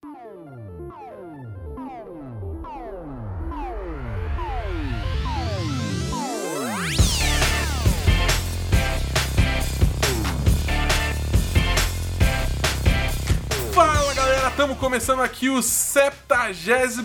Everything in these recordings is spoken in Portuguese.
Fala estamos começando aqui o 72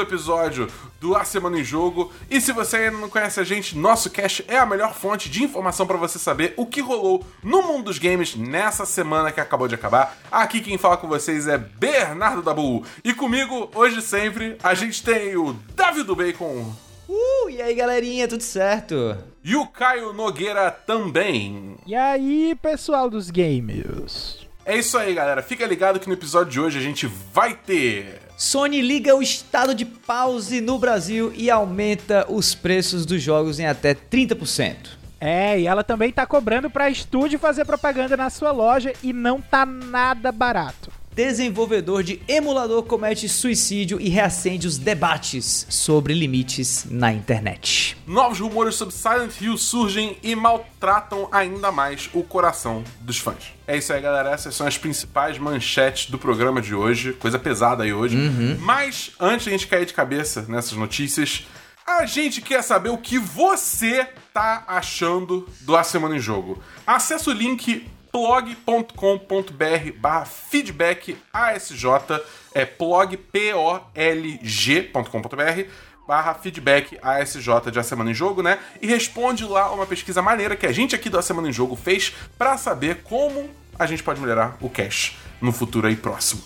episódio do A Semana em Jogo. E se você ainda não conhece a gente, nosso cast é a melhor fonte de informação para você saber o que rolou no mundo dos games nessa semana que acabou de acabar. Aqui quem fala com vocês é Bernardo Dabu. E comigo, hoje sempre, a gente tem o Davi do Bacon Uh, e aí galerinha, tudo certo? e o Caio Nogueira também. E aí, pessoal dos games? É isso aí, galera. Fica ligado que no episódio de hoje a gente vai ter. Sony liga o estado de pause no Brasil e aumenta os preços dos jogos em até 30%. É, e ela também tá cobrando pra estúdio fazer propaganda na sua loja e não tá nada barato. Desenvolvedor de emulador comete suicídio e reacende os debates sobre limites na internet. Novos rumores sobre Silent Hill surgem e maltratam ainda mais o coração dos fãs. É isso aí, galera. Essas são as principais manchetes do programa de hoje. Coisa pesada aí hoje. Mas, antes de a gente cair de cabeça nessas notícias, a gente quer saber o que você tá achando do A Semana em Jogo. Acesse o link blog.com.br barra feedback ASJ, é blog, P-O-L-G.com.br barra feedback ASJ de A Semana em Jogo, né? E responde lá uma pesquisa maneira que a gente aqui do A Semana em Jogo fez pra saber como a gente pode melhorar o cache no futuro aí próximo.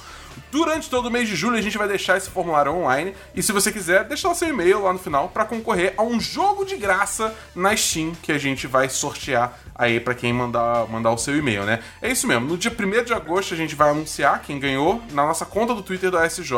Durante todo o mês de julho a gente vai deixar esse formulário online e se você quiser, deixa lá seu e-mail lá no final pra concorrer a um jogo de graça na Steam que a gente vai sortear aí pra quem mandar, mandar o seu e-mail, né? É isso mesmo, no dia 1 de agosto a gente vai anunciar quem ganhou na nossa conta do Twitter do ASJ.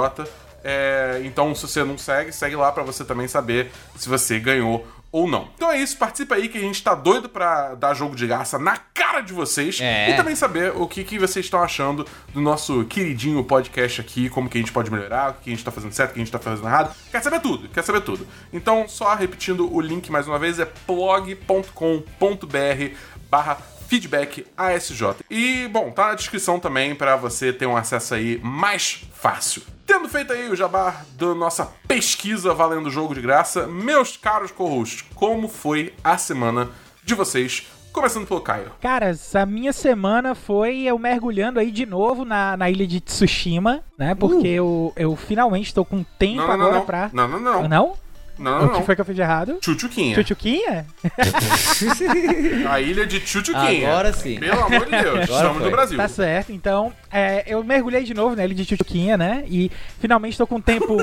É, então, se você não segue, segue lá pra você também saber se você ganhou ou não. Então é isso, participa aí que a gente tá doido pra dar jogo de graça na cara de vocês É. e também saber o que, que vocês estão achando do nosso queridinho podcast aqui, como que a gente pode melhorar, o que a gente tá fazendo certo, o que a gente tá fazendo errado. Quer saber tudo, quer saber tudo. Então, só repetindo o link mais uma vez, é blog.com.br barra feedback ASJ. E, bom, tá na descrição também pra você ter um acesso aí mais fácil. Tendo feito aí o jabá da nossa pesquisa valendo jogo de graça, meus caros co-hosts, como foi a semana de vocês? Começando pelo Caio. Cara, a minha semana foi eu mergulhando aí de novo na, na ilha de Tsushima, né? Porque eu, eu finalmente tô com tempo Não, não, não, agora não. pra. Não, não, não. Não? Não, o não, que não. foi que eu fiz de errado? Chuchuquinha. Chuchuquinha? A ilha de Chuchuquinha. Agora sim. Pelo amor de Deus. Agora Estamos foi. no Brasil. Tá certo, então é, eu mergulhei de novo na ilha de Chuchuquinha, né? E finalmente tô com tempo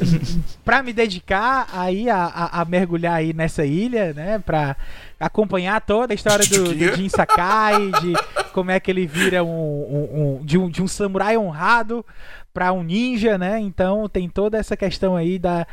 pra me dedicar aí a, a- a mergulhar aí nessa ilha, né? Pra acompanhar toda a história do, do Jin Sakai, de como é que ele vira um, um- um- de, um, de um samurai honrado pra um ninja, né? Então tem toda essa questão aí da.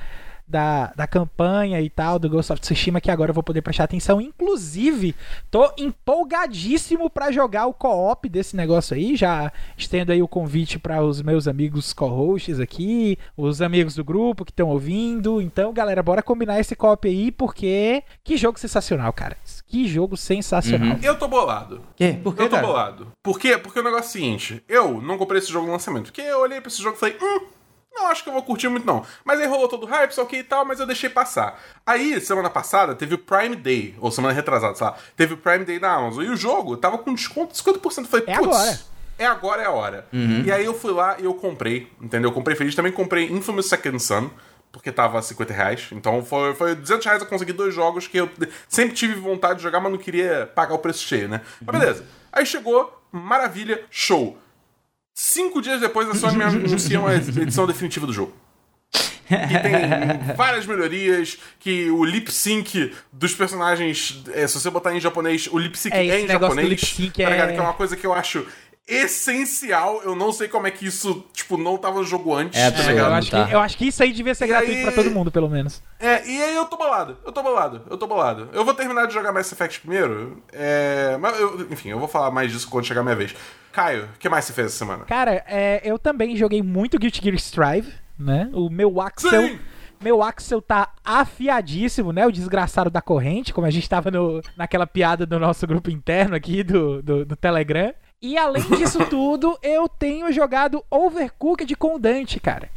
Da, da campanha e tal, do Ghost of Tsushima, que agora eu vou poder prestar atenção. Inclusive, tô empolgadíssimo pra jogar o co-op desse negócio aí. Já estendo aí o convite para os meus amigos co-hosts aqui, os amigos do grupo que estão ouvindo. Então, galera, bora combinar esse co-op aí, porque que jogo sensacional, cara. Que jogo sensacional. Eu tô bolado. Quê? Por quê, Eu tô cara? bolado. Por quê? Porque o negócio é o seguinte: eu não comprei esse jogo no lançamento. Porque eu olhei pra esse jogo e falei, hum, não acho que eu vou curtir muito, não. Mas aí rolou todo o hype, só que e tal, mas eu deixei passar. Aí, semana passada, teve o Prime Day, ou semana retrasada, sei lá, teve o Prime Day da Amazon. E o jogo tava com desconto de 50%. Eu falei, É putz, agora. É agora, é a hora. E aí eu fui lá e eu comprei, entendeu? Eu comprei feliz. Também comprei Infamous Second Son. Porque tava 50 reais. Então foi, foi 200 reais eu consegui dois jogos que eu sempre tive vontade de jogar, mas não queria pagar o preço cheio, né? Mas beleza. Aí chegou, maravilha, show. Cinco dias depois a Sony me anuncia uma edição definitiva do jogo. Que tem várias melhorias, que o lip sync dos personagens, é, se você botar em japonês, o lip sync É, é, em japonês. lip sync tá é- Que é uma coisa que eu acho essencial. Eu não sei como é que isso, tipo, não tava no jogo antes. É tá ligado? Eu acho, tá. que, eu acho que isso aí devia ser E gratuito aí- pra todo mundo, pelo menos. É, e aí eu tô bolado, eu tô bolado, eu tô bolado. Eu vou terminar de jogar Mass Effect primeiro, é, mas eu- enfim, eu vou falar mais disso quando chegar a minha vez. Caio, o que mais você fez essa semana? Cara, é, eu também joguei muito Guilty Gear Strive, né? O meu Axel. Sim! Meu Axel tá afiadíssimo, né? O desgraçado da corrente, como a gente tava no, naquela piada do nosso grupo interno aqui do, do, do Telegram. E além disso tudo, eu tenho jogado Overcooked com o Dante, cara.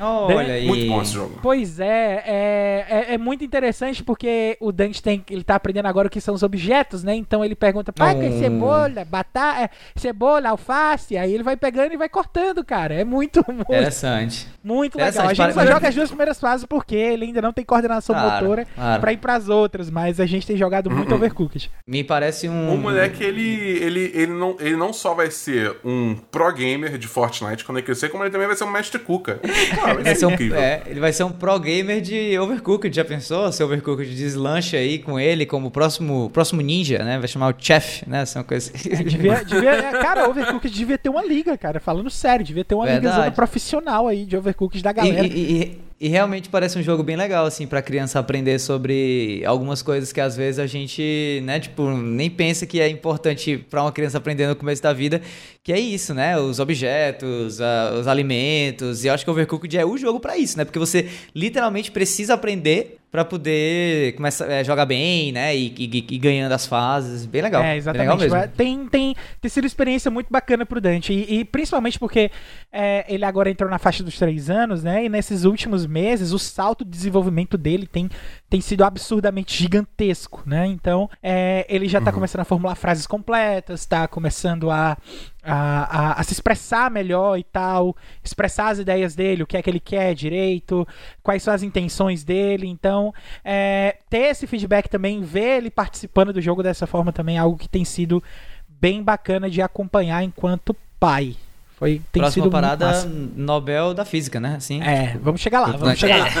Olha aí. Muito bom esse jogo. Pois é, é, é, é muito interessante porque o Dante tem, ele tá aprendendo agora o que são os objetos, né? Então ele pergunta, pai, que é cebola, batata, é, cebola, alface, aí ele vai pegando e vai cortando, cara. É muito, muito, Interessante. muito legal. Interessante, A gente para- só joga as duas primeiras fases porque ele ainda não tem coordenação Claro, motora claro. pra ir pras outras, mas a gente tem jogado muito Overcooked. Me parece um. O moleque, ele, ele, ele, não, ele não só vai ser um pro gamer de Fortnite quando ele crescer, como ele também vai ser um mestre cuca. Cara, vai, ser um, incrível. é, ele vai ser um pro gamer de Overcooked. Já pensou? Se Overcooked deslancha aí com ele como próximo, próximo ninja, né? Vai chamar o Chef, né? Essa é uma coisa assim. Devia, devia, é, cara, Overcooked devia ter uma liga, cara. Falando sério, devia ter uma Verdade. liga profissional aí de Overcooked da E, galera. e- e- e realmente parece um jogo bem legal, assim, pra criança aprender sobre algumas coisas que às vezes a gente, né, tipo, nem pensa que é importante pra uma criança aprender no começo da vida, que é isso, né? Os objetos, a- os alimentos. E eu acho que Overcooked é o jogo pra isso, né? Porque você literalmente precisa aprender pra poder começar a jogar bem, né? E, e- e ganhando as fases. Bem legal. É, exatamente. legal mesmo. Vai- Tem, tem, tem sido experiência muito bacana pro Dante. E, e principalmente porque é, ele agora entrou na faixa dos três anos, né? E nesses últimos meses, o salto de desenvolvimento dele tem, tem sido absurdamente gigantesco, né? Então, é, ele já tá começando a formular frases completas, tá começando a, a, a, a se expressar melhor e tal, expressar as ideias dele, o que é que ele quer direito, quais são as intenções dele. Então, é, ter esse feedback também, ver ele participando do jogo dessa forma também é algo que tem sido bem bacana de acompanhar enquanto pai. Foi, tem Próxima sido parada, massa. Nobel da Física, né? Assim. É, vamos chegar lá, vamos chegar lá.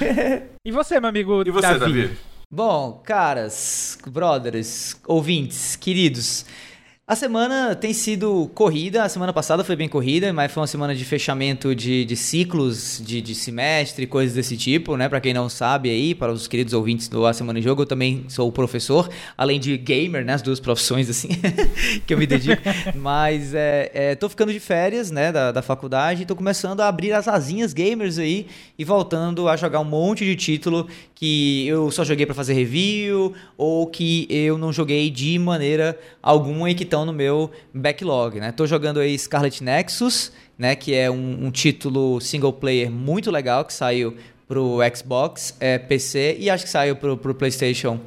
É. E você, meu amigo E você, Davi? Bom, caras, brothers, ouvintes, queridos, a semana tem sido corrida. A semana passada foi bem corrida, mas foi uma semana de fechamento de, de ciclos, de, de semestre, coisas desse tipo, né? Pra quem não sabe aí, para os queridos ouvintes do A Semana em Jogo, eu também sou professor, além de gamer, né? As duas profissões, assim, que eu me dedico. Mas é, é, tô ficando de férias, né? Da, da faculdade tô começando a abrir as asinhas gamers aí e voltando a jogar um monte de título que eu só joguei pra fazer review ou que eu não joguei de maneira alguma e que estão no meu backlog, né? Tô jogando aí Scarlet Nexus, né? Que é um, um título single player muito legal que saiu pro Xbox, é, PC e acho que saiu pro, pro PlayStation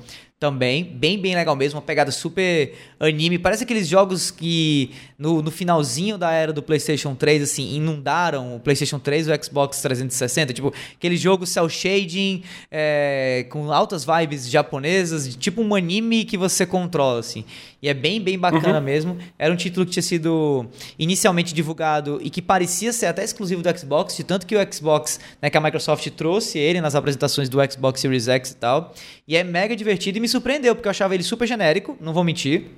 também. Bem, bem legal mesmo. Uma pegada super anime. Parece aqueles jogos que no, no finalzinho da era do PlayStation 3, assim, inundaram o PlayStation 3 e o Xbox 360. Tipo, aquele jogo cel shading, é, com altas vibes japonesas, tipo um anime que você controla, assim. E é bem, bem bacana mesmo. Era um título que tinha sido inicialmente divulgado e que parecia ser até exclusivo do Xbox, de tanto que o Xbox, né, que a Microsoft trouxe ele nas apresentações do Xbox Series X e tal. E é mega divertido e me surpreendeu, porque eu achava ele super genérico, não vou mentir.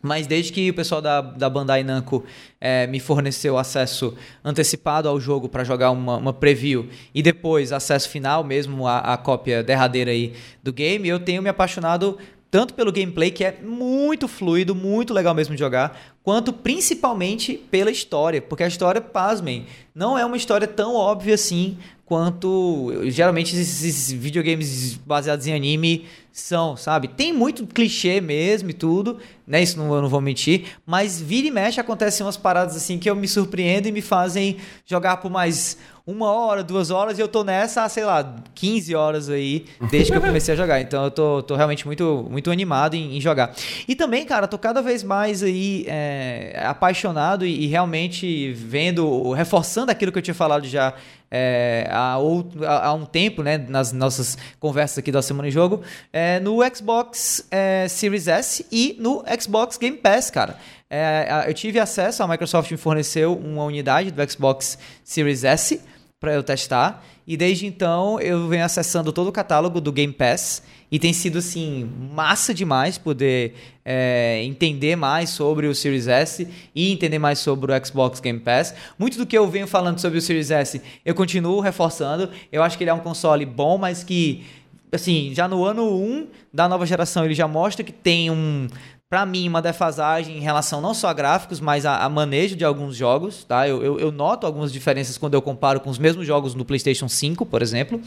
Mas desde que o pessoal da, da Bandai Namco eh, me forneceu acesso antecipado ao jogo para jogar uma, uma preview e depois acesso final mesmo, a, a cópia derradeira aí do game, eu tenho me apaixonado tanto pelo gameplay, que é muito fluido, muito legal mesmo de jogar, quanto principalmente pela história, porque a história, pasmem, não é uma história tão óbvia assim quanto geralmente esses videogames baseados em anime são, sabe? Tem muito clichê mesmo e tudo, né? Isso não, eu não vou mentir, mas vira e mexe acontecem umas paradas assim que eu me surpreendo e me fazem jogar por mais uma hora, duas horas e eu tô nessa, sei lá, 15 horas aí, desde que eu comecei a jogar. Então eu tô, tô realmente muito, muito animado em, em jogar. E também, cara, tô cada vez mais aí é, apaixonado e, e realmente vendo, reforçando aquilo que eu tinha falado já é, há, outro, há, há um tempo, né, nas nossas conversas aqui da Semana em Jogo, é, no Xbox é, Series S e no Xbox Game Pass, cara. É, eu tive acesso, a Microsoft me forneceu uma unidade do Xbox Series S para eu testar. E desde então eu venho acessando todo o catálogo do Game Pass. E tem sido assim, massa demais poder é, entender mais sobre o Series S e entender mais sobre o Xbox Game Pass. Muito do que eu venho falando sobre o Series S, eu continuo reforçando. Eu acho que ele é um console bom, mas que, assim, já no ano 1 da nova geração ele já mostra que tem um Pra mim, uma defasagem em relação não só a gráficos, mas a, a manejo de alguns jogos, tá? Eu, eu, eu noto algumas diferenças quando eu comparo com os mesmos jogos no PlayStation 5, por exemplo.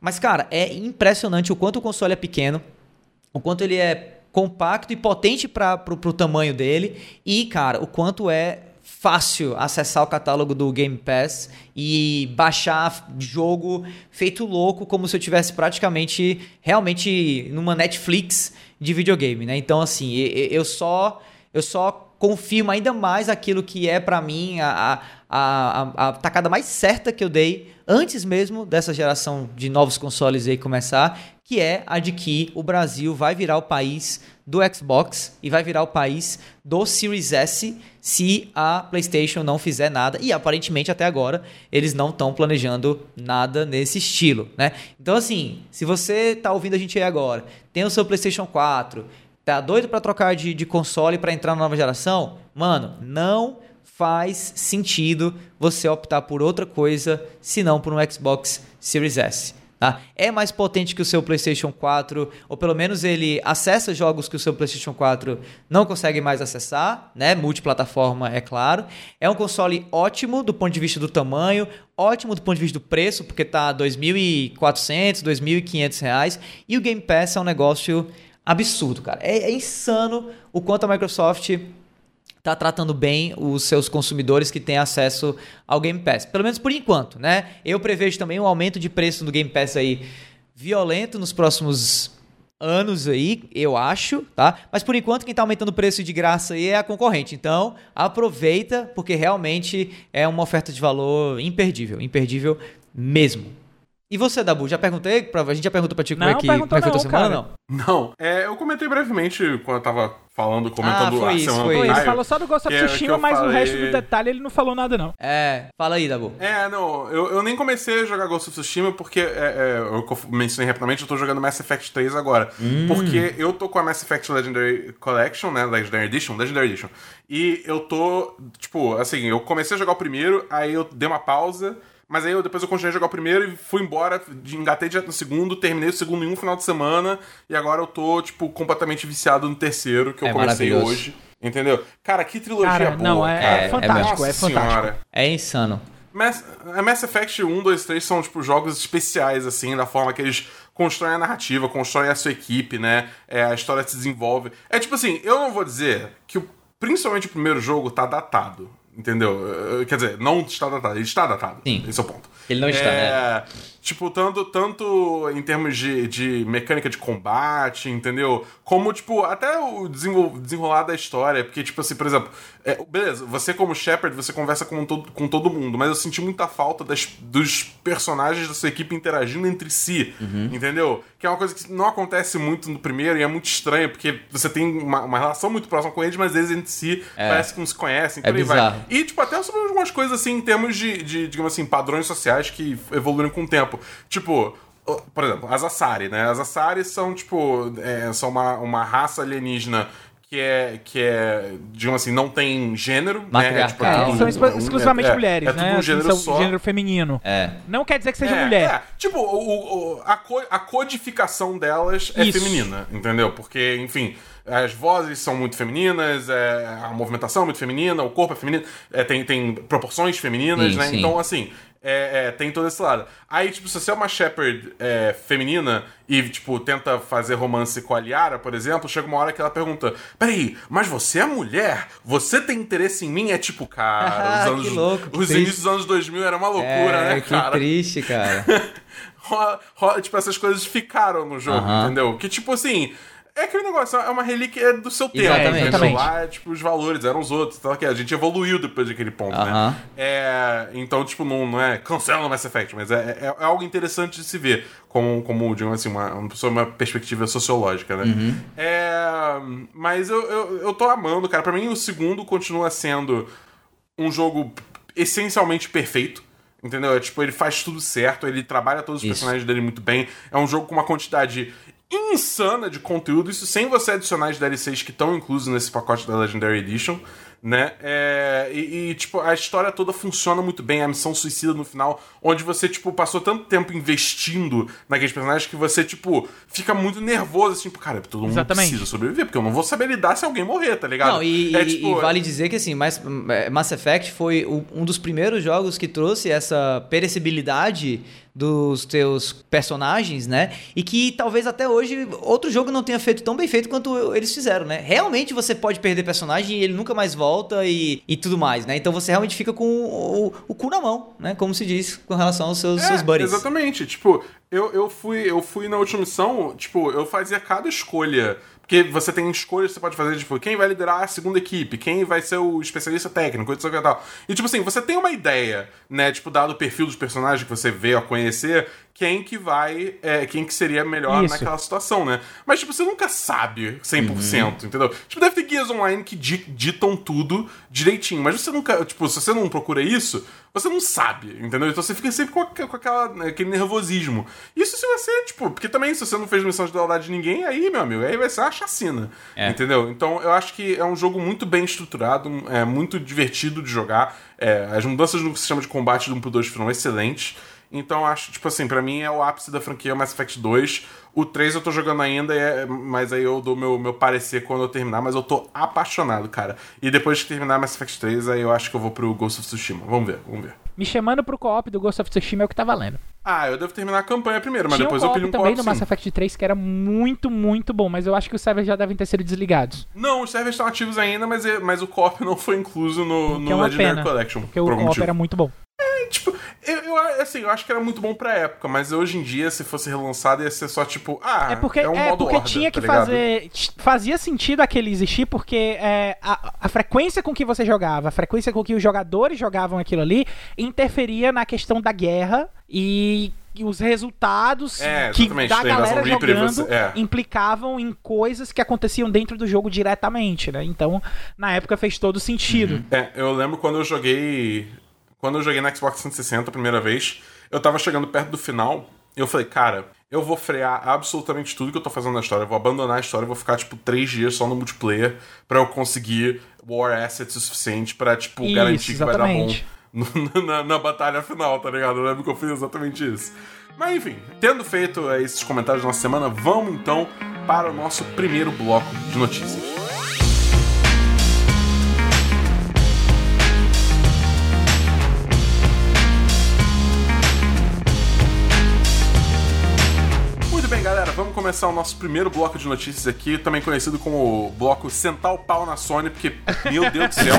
Mas, cara, é impressionante o quanto o console é pequeno, o quanto ele é compacto e potente para pro, pro tamanho dele. E, cara, o quanto é fácil acessar o catálogo do Game Pass e baixar jogo feito louco, como se eu tivesse praticamente realmente numa Netflix de videogame, né? Então, assim, eu só eu só confirmo ainda mais aquilo que é para mim a, a, a, a tacada mais certa que eu dei antes mesmo dessa geração de novos consoles aí começar, que é a de que o Brasil vai virar o país do Xbox e vai virar o país do Series S se a PlayStation não fizer nada. E aparentemente até agora eles não estão planejando nada nesse estilo, né? Então assim, se você tá ouvindo a gente aí agora, tem o seu PlayStation 4, tá doido para trocar de, de console para entrar na nova geração, mano, não faz sentido você optar por outra coisa senão por um Xbox Series S. Tá? É mais potente que o seu PlayStation 4, ou pelo menos ele acessa jogos que o seu PlayStation 4 não consegue mais acessar, né? Multiplataforma, é claro. É um console ótimo do ponto de vista do tamanho, ótimo do ponto de vista do preço, porque tá R$ 2.400, 2.500 reais, e o Game Pass é um negócio absurdo, cara. É, é insano o quanto a Microsoft está tratando bem os seus consumidores que têm acesso ao Game Pass. Pelo menos por enquanto, né? Eu prevejo também um aumento de preço do Game Pass aí violento nos próximos anos aí, eu acho, tá? Mas por enquanto quem está aumentando o preço de graça aí é a concorrente. Então, aproveita porque realmente é uma oferta de valor imperdível, imperdível mesmo. E você, Dabu, já perguntei? Pra, a gente já perguntou pra ti como é que, como é que foi a tua semana, não? Não, é, eu comentei brevemente quando eu tava falando, comentando ah, foi a isso, semana foi do isso. Ele falou só do Ghost of é- Tsushima, mas o falei- resto do detalhe ele não falou nada, não. É, fala aí, Dabu. É, não, eu, eu nem comecei a jogar Ghost of Tsushima porque, é, é, eu mencionei rapidamente, eu tô jogando Mass Effect 3 agora. Porque eu tô com a Mass Effect Legendary Collection, né, Legendary Edition, Legendary Edition. E eu tô, tipo, assim, eu comecei a jogar o primeiro, aí eu dei uma pausa, mas aí eu, depois eu continuei a jogar o primeiro e fui embora, de- engatei direto no segundo, terminei o segundo em um final de semana, e agora eu tô, tipo, completamente viciado no terceiro, que eu É comecei hoje. Entendeu? Cara, que trilogia Cara, boa, não, é- cara. é fantástico, Nossa é fantástico. senhora. É insano. Mass, a Mass Effect 1, 2, 3 são, tipo, jogos especiais, assim, da forma que eles constroem a narrativa, constroem a sua equipe, né? É, a história se desenvolve. É tipo assim, eu não vou dizer que o- principalmente o primeiro jogo tá datado. Entendeu? Eh, Quer dizer, não está datado, ele está datado. Sim. Esse é o ponto. Ele não está, é, Tipo, tanto, tanto em termos de, de mecânica de combate, entendeu? Como, tipo, até o desenvol- desenrolar da história. Porque, tipo assim, por exemplo, é, beleza, você como Shepard, você conversa com todo, com todo mundo, mas eu senti muita falta das, dos personagens da sua equipe interagindo entre si, entendeu? Que é uma coisa que não acontece muito no primeiro e é muito estranho, porque você tem uma, uma relação muito próxima com eles, mas eles entre si parece que não se conhecem, É por aí vai. bizarro. E, tipo, até sobre algumas coisas, assim, em termos de, de, digamos assim, padrões sociais que evoluíram com o tempo. Tipo, por exemplo, as Asari, né? As Asari são, tipo, é, são uma, uma raça alienígena que é, que é, digamos assim, não tem gênero, né? É, tipo, é É, tudo são um- um- exclusivamente é- mulheres, é tudo né? um Assim, gênero são só. gênero feminino. É. Não quer dizer que seja É, mulher. é. Tipo, o, o- o- a, co- a codificação delas é Isso. feminina, entendeu? Porque, enfim, as vozes são muito femininas, é, a movimentação é muito feminina, o corpo é feminino, é, tem, tem proporções femininas, Sim, né? sim. Então, assim, é, é, tem todo esse lado. Aí, tipo, se você é uma Shepard é, feminina e, tipo, tenta fazer romance com a Liara, por exemplo, chega uma hora que ela pergunta: Peraí, mas você é mulher? Você tem interesse em mim? É tipo, cara, os Que anos. louco, que os inícios dos anos 2000 era uma loucura, é, né, que cara? triste, cara. rola- rola- tipo, essas coisas ficaram no jogo, Aham. entendeu? Que, tipo assim, é aquele negócio, é uma relíquia do seu tempo, Exatamente. entendeu? Exatamente. Lá, tipo, os valores eram os outros, então, que a gente evoluiu depois daquele ponto, Aham. né? É, então, tipo, não, não é cancela o Mass Effect, mas é, é, é algo interessante de se ver, como, como digamos assim, uma, uma, pessoa- uma perspectiva sociológica, né? Uhum. É, mas eu, eu, eu tô amando, cara. Pra mim, o segundo continua sendo um jogo essencialmente perfeito. Entendeu? É, tipo, ele faz tudo certo, ele trabalha todos os Isso. personagens dele muito bem. É um jogo com uma quantidade insana de conteúdo, isso sem você adicionar as DLCs que estão inclusos nesse pacote da Legendary Edition. né? É, e, e, tipo, a história toda funciona muito bem, a missão suicida no final, onde você, tipo, passou tanto tempo investindo naqueles personagens que você, tipo, fica muito nervoso, assim, tipo, cara, todo mundo Exatamente. precisa sobreviver, porque eu não vou saber lidar se alguém morrer, tá ligado? Não, e, é, tipo, e vale dizer que assim, Mass, Mass Effect foi o- um dos primeiros jogos que trouxe essa perecibilidade dos teus personagens, né? E que talvez até hoje outro jogo não tenha feito tão bem feito quanto eles fizeram, né? Realmente você pode perder personagem e ele nunca mais volta e, e tudo mais, né? Então você realmente fica com o, o cu na mão, né? Como se diz com relação aos seus, seus É, buddies. Exatamente. Tipo, eu, eu, fui, eu fui na última missão, tipo, eu fazia cada escolha. Porque você tem escolhas que você pode fazer, tipo, quem vai liderar a segunda equipe, quem vai ser o especialista técnico, etc e tal. E, tipo assim, você tem uma ideia, né, tipo, dado o perfil dos personagens que você vê a conhecer, quem que vai, é, quem que seria melhor Isso. naquela situação, né? Mas, tipo, você nunca sabe 100%, Uhum. entendeu? Tipo, deve ter guias online que di- ditam tudo direitinho, mas você nunca, tipo, se você não procura isso, você não sabe, entendeu? Então você fica sempre com, aqu- com aquela, né, aquele nervosismo. Isso se você, tipo, porque também se você não fez missão de lealdade de ninguém, aí, meu amigo, aí vai ser uma chacina, É. entendeu? Então eu acho que é um jogo muito bem estruturado, é muito divertido de jogar, é, as mudanças no sistema de combate do 1 pro 2 foram excelentes, então acho, tipo assim, pra mim é o ápice da franquia Mass Effect 2. O 3 eu tô jogando ainda, é- mas aí eu dou meu, meu parecer quando eu terminar, mas eu tô apaixonado, cara. E depois de terminar Mass Effect 3, aí eu acho que eu vou pro Ghost of Tsushima. Vamos ver, vamos ver. Me chamando pro co-op do Ghost of Tsushima é o que tá valendo. Ah, eu devo terminar a campanha primeiro, mas Tinha depois um eu pilho um também no Mass. Effect 3 que era muito, muito bom, mas eu acho que os servers já devem ter sido desligados. Não, os servers estão ativos ainda, mas, é- mas o co-op não foi incluso no, Que no é Legendary pena, Collection. Porque o co-op era muito bom. Eu, assim, eu acho que era muito bom pra época, mas hoje em dia, se fosse relançado, ia ser só tipo, ah, É porque, um é modo porque horda, tinha que tá fazer. Fazia sentido aquele existir, porque é, a, a frequência com que você jogava, a frequência com que os jogadores jogavam aquilo ali, interferia na questão da guerra e. os resultados É, que da galera jogando você- é. implicavam em coisas que aconteciam dentro do jogo diretamente, né? Então, na época fez todo sentido. É, eu lembro quando eu joguei. Quando eu joguei na Xbox 360 a primeira vez, eu tava chegando perto do final, e eu falei, cara, eu vou frear absolutamente tudo que eu tô fazendo na história. Eu vou abandonar a história, eu vou ficar, tipo, três dias só no multiplayer pra eu conseguir War Assets o suficiente pra, tipo, Isso, garantir que vai dar bom exatamente. na, na batalha final, tá ligado? Eu lembro que eu fiz exatamente isso. Mas enfim, tendo feito esses comentários da nossa semana, vamos então para o nosso primeiro bloco de notícias. Vamos começar o nosso primeiro bloco de notícias aqui, também conhecido como o bloco Sentar o Pau na Sony, porque, meu Deus do céu.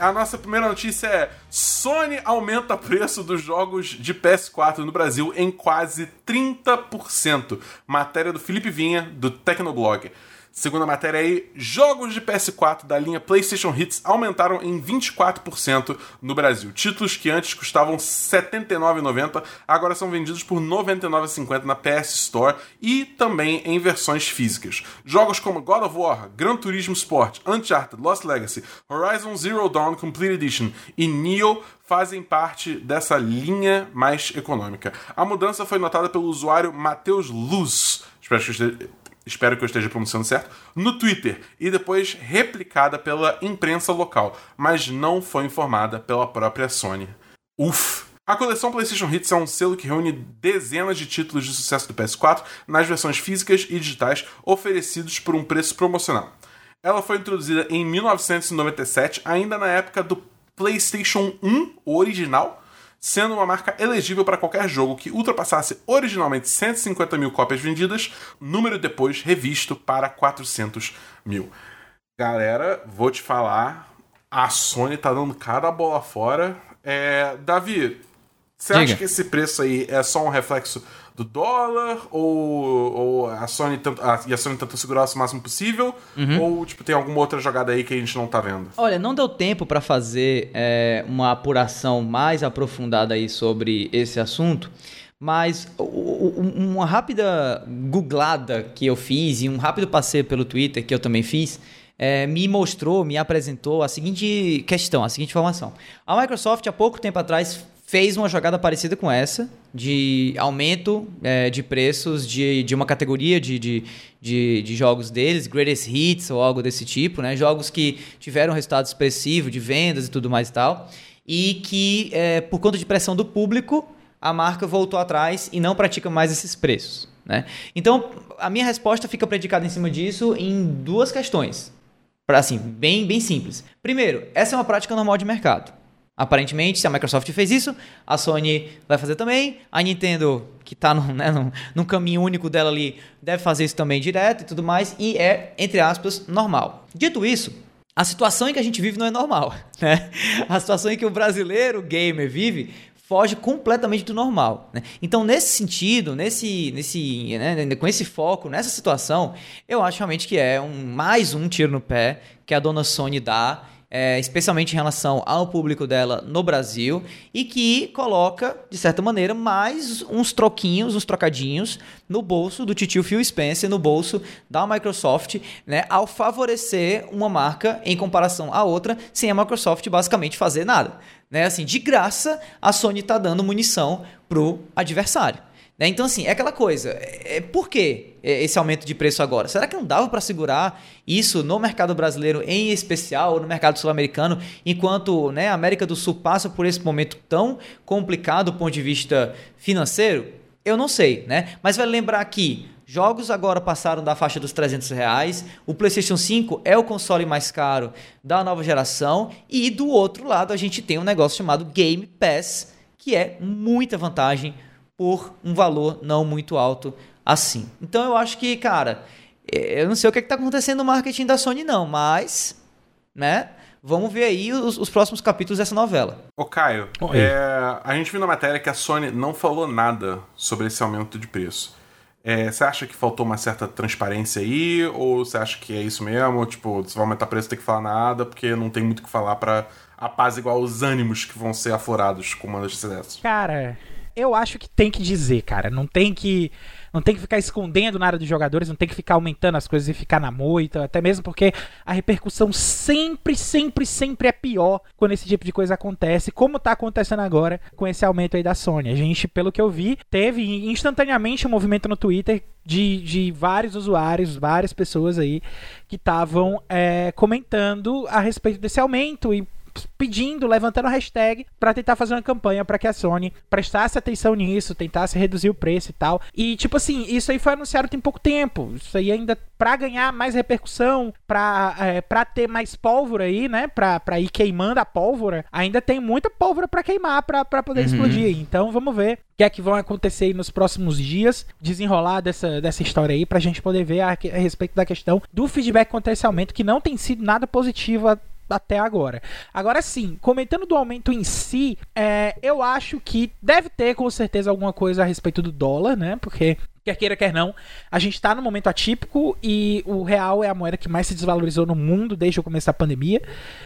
A nossa primeira notícia é: Sony aumenta preço dos jogos de PS4 no Brasil em quase 30%. Matéria do Felipe Vinha, do Tecnoblog. Segundo a matéria aí, jogos de PS4 da linha PlayStation Hits aumentaram em 24% no Brasil. Títulos que antes custavam R$ 79,90 agora são vendidos por R$ 99,50 na PS Store e também em versões físicas. Jogos como God of War, Gran Turismo Sport, Uncharted, Lost Legacy, Horizon Zero Dawn Complete Edition e Neo fazem parte dessa linha mais econômica. A mudança foi notada pelo usuário Matheus Luz. Espero que espero que eu esteja pronunciando certo, no Twitter e depois replicada pela imprensa local, mas não foi informada pela própria Sony. Uf! A coleção PlayStation Hits é um selo que reúne dezenas de títulos de sucesso do PS4 nas versões físicas e digitais oferecidos por um preço promocional. Ela foi introduzida em 1997, ainda na época do PlayStation 1, o original, sendo uma marca elegível para qualquer jogo que ultrapassasse originalmente 150 mil cópias vendidas, número depois revisto para 400 mil. Galera, vou te falar, a Sony tá dando cada bola fora. É, Davi, você acha que esse preço aí é só um reflexo do dólar? Ou, ou a Sony tenta, a, e a Sony tenta segurar o máximo possível? Ou tipo, tem alguma outra jogada aí que a gente não tá vendo? Olha, não deu tempo para fazer é, uma apuração mais aprofundada aí sobre esse assunto, mas uma rápida googlada que eu fiz e um rápido passeio pelo Twitter que eu também fiz é, me mostrou, me apresentou a seguinte questão, a seguinte informação. A Microsoft há pouco tempo atrás fez uma jogada parecida com essa, de aumento é, de preços de, de uma categoria de, de, de, de, jogos deles, Greatest Hits ou algo desse tipo, né? Jogos que tiveram resultado expressivo de vendas e tudo mais e tal. E que, é, por conta de pressão do público, a marca voltou atrás e não pratica mais esses preços. Né? Então, a minha resposta fica predicada em cima disso em duas questões. Assim, bem, bem simples. Primeiro, essa é uma prática normal de mercado. Aparentemente, se a Microsoft fez isso, a Sony vai fazer também. A Nintendo, que está no, né, no, no, caminho único dela ali, deve fazer isso também direto e tudo mais. E é, entre aspas, normal. Dito isso, a situação em que a gente vive não é normal. Né? A situação em que o brasileiro gamer vive foge completamente do normal. Né? Então, nesse sentido, nesse, nesse, né, com esse foco, nessa situação, eu acho realmente que é um, mais um tiro no pé que a dona Sony dá é, especialmente em relação ao público dela no Brasil, e que coloca, de certa maneira, mais uns troquinhos, uns trocadinhos no bolso do titio Phil Spencer, no bolso da Microsoft, né, ao favorecer uma marca em comparação à outra, sem a Microsoft basicamente fazer nada. Né? Assim, de graça, a Sony está dando munição pro adversário. Né? Então, assim, é aquela coisa. É, por que esse aumento de preço agora? Será que não dava para segurar isso no mercado brasileiro em especial, ou no mercado sul-americano, enquanto né, a América do Sul passa por esse momento tão complicado do ponto de vista financeiro? Eu não sei, né? Mas vai lembrar que Jogos agora passaram da faixa dos 300 reais. O PlayStation 5 é o console mais caro da nova geração. E do outro lado, a gente tem um negócio chamado Game Pass, que é muita vantagem por um valor não muito alto assim. Então eu acho que, cara, eu não sei o que é está acontecendo no marketing da Sony, não, mas, né? Vamos ver aí os, os próximos capítulos dessa novela. Ô, Caio, é, a gente viu na matéria que a Sony não falou nada sobre esse aumento de preço. É, você acha que faltou uma certa transparência aí? Ou você acha que é isso mesmo? Tipo, se vai aumentar preço, tem que falar nada, porque não tem muito o que falar para apaziguar os ânimos que vão ser aflorados com uma notícia dessas? Cara, eu acho que tem que dizer, cara. Não tem que não tem que ficar escondendo nada dos jogadores, não tem que ficar aumentando as coisas e ficar na moita, até mesmo porque a repercussão sempre, sempre, sempre é pior quando esse tipo de coisa acontece, como tá acontecendo agora com esse aumento aí da Sony. A gente, pelo que eu vi, teve instantaneamente um movimento no Twitter de, de vários usuários, várias pessoas aí que estavam é, comentando a respeito desse aumento e pedindo, levantando a hashtag para tentar fazer uma campanha para que a Sony prestasse atenção nisso, tentasse reduzir o preço e tal. E tipo assim, isso aí foi anunciado tem pouco tempo. Isso aí ainda para ganhar mais repercussão, para é, para ter mais pólvora aí, né, para para ir queimando a pólvora, ainda tem muita pólvora para queimar para poder uhum. explodir. Então vamos ver o que é que vão acontecer aí nos próximos dias, desenrolar dessa, dessa história aí pra gente poder ver a, a respeito da questão do feedback contra esse aumento que não tem sido nada positivo até agora. Agora sim, comentando do aumento em si, é, eu acho que deve ter com certeza alguma coisa a respeito do dólar, né? Porque Quer queira, quer não, a gente está num momento atípico e o real é a moeda que mais se desvalorizou no mundo desde o começo da pandemia.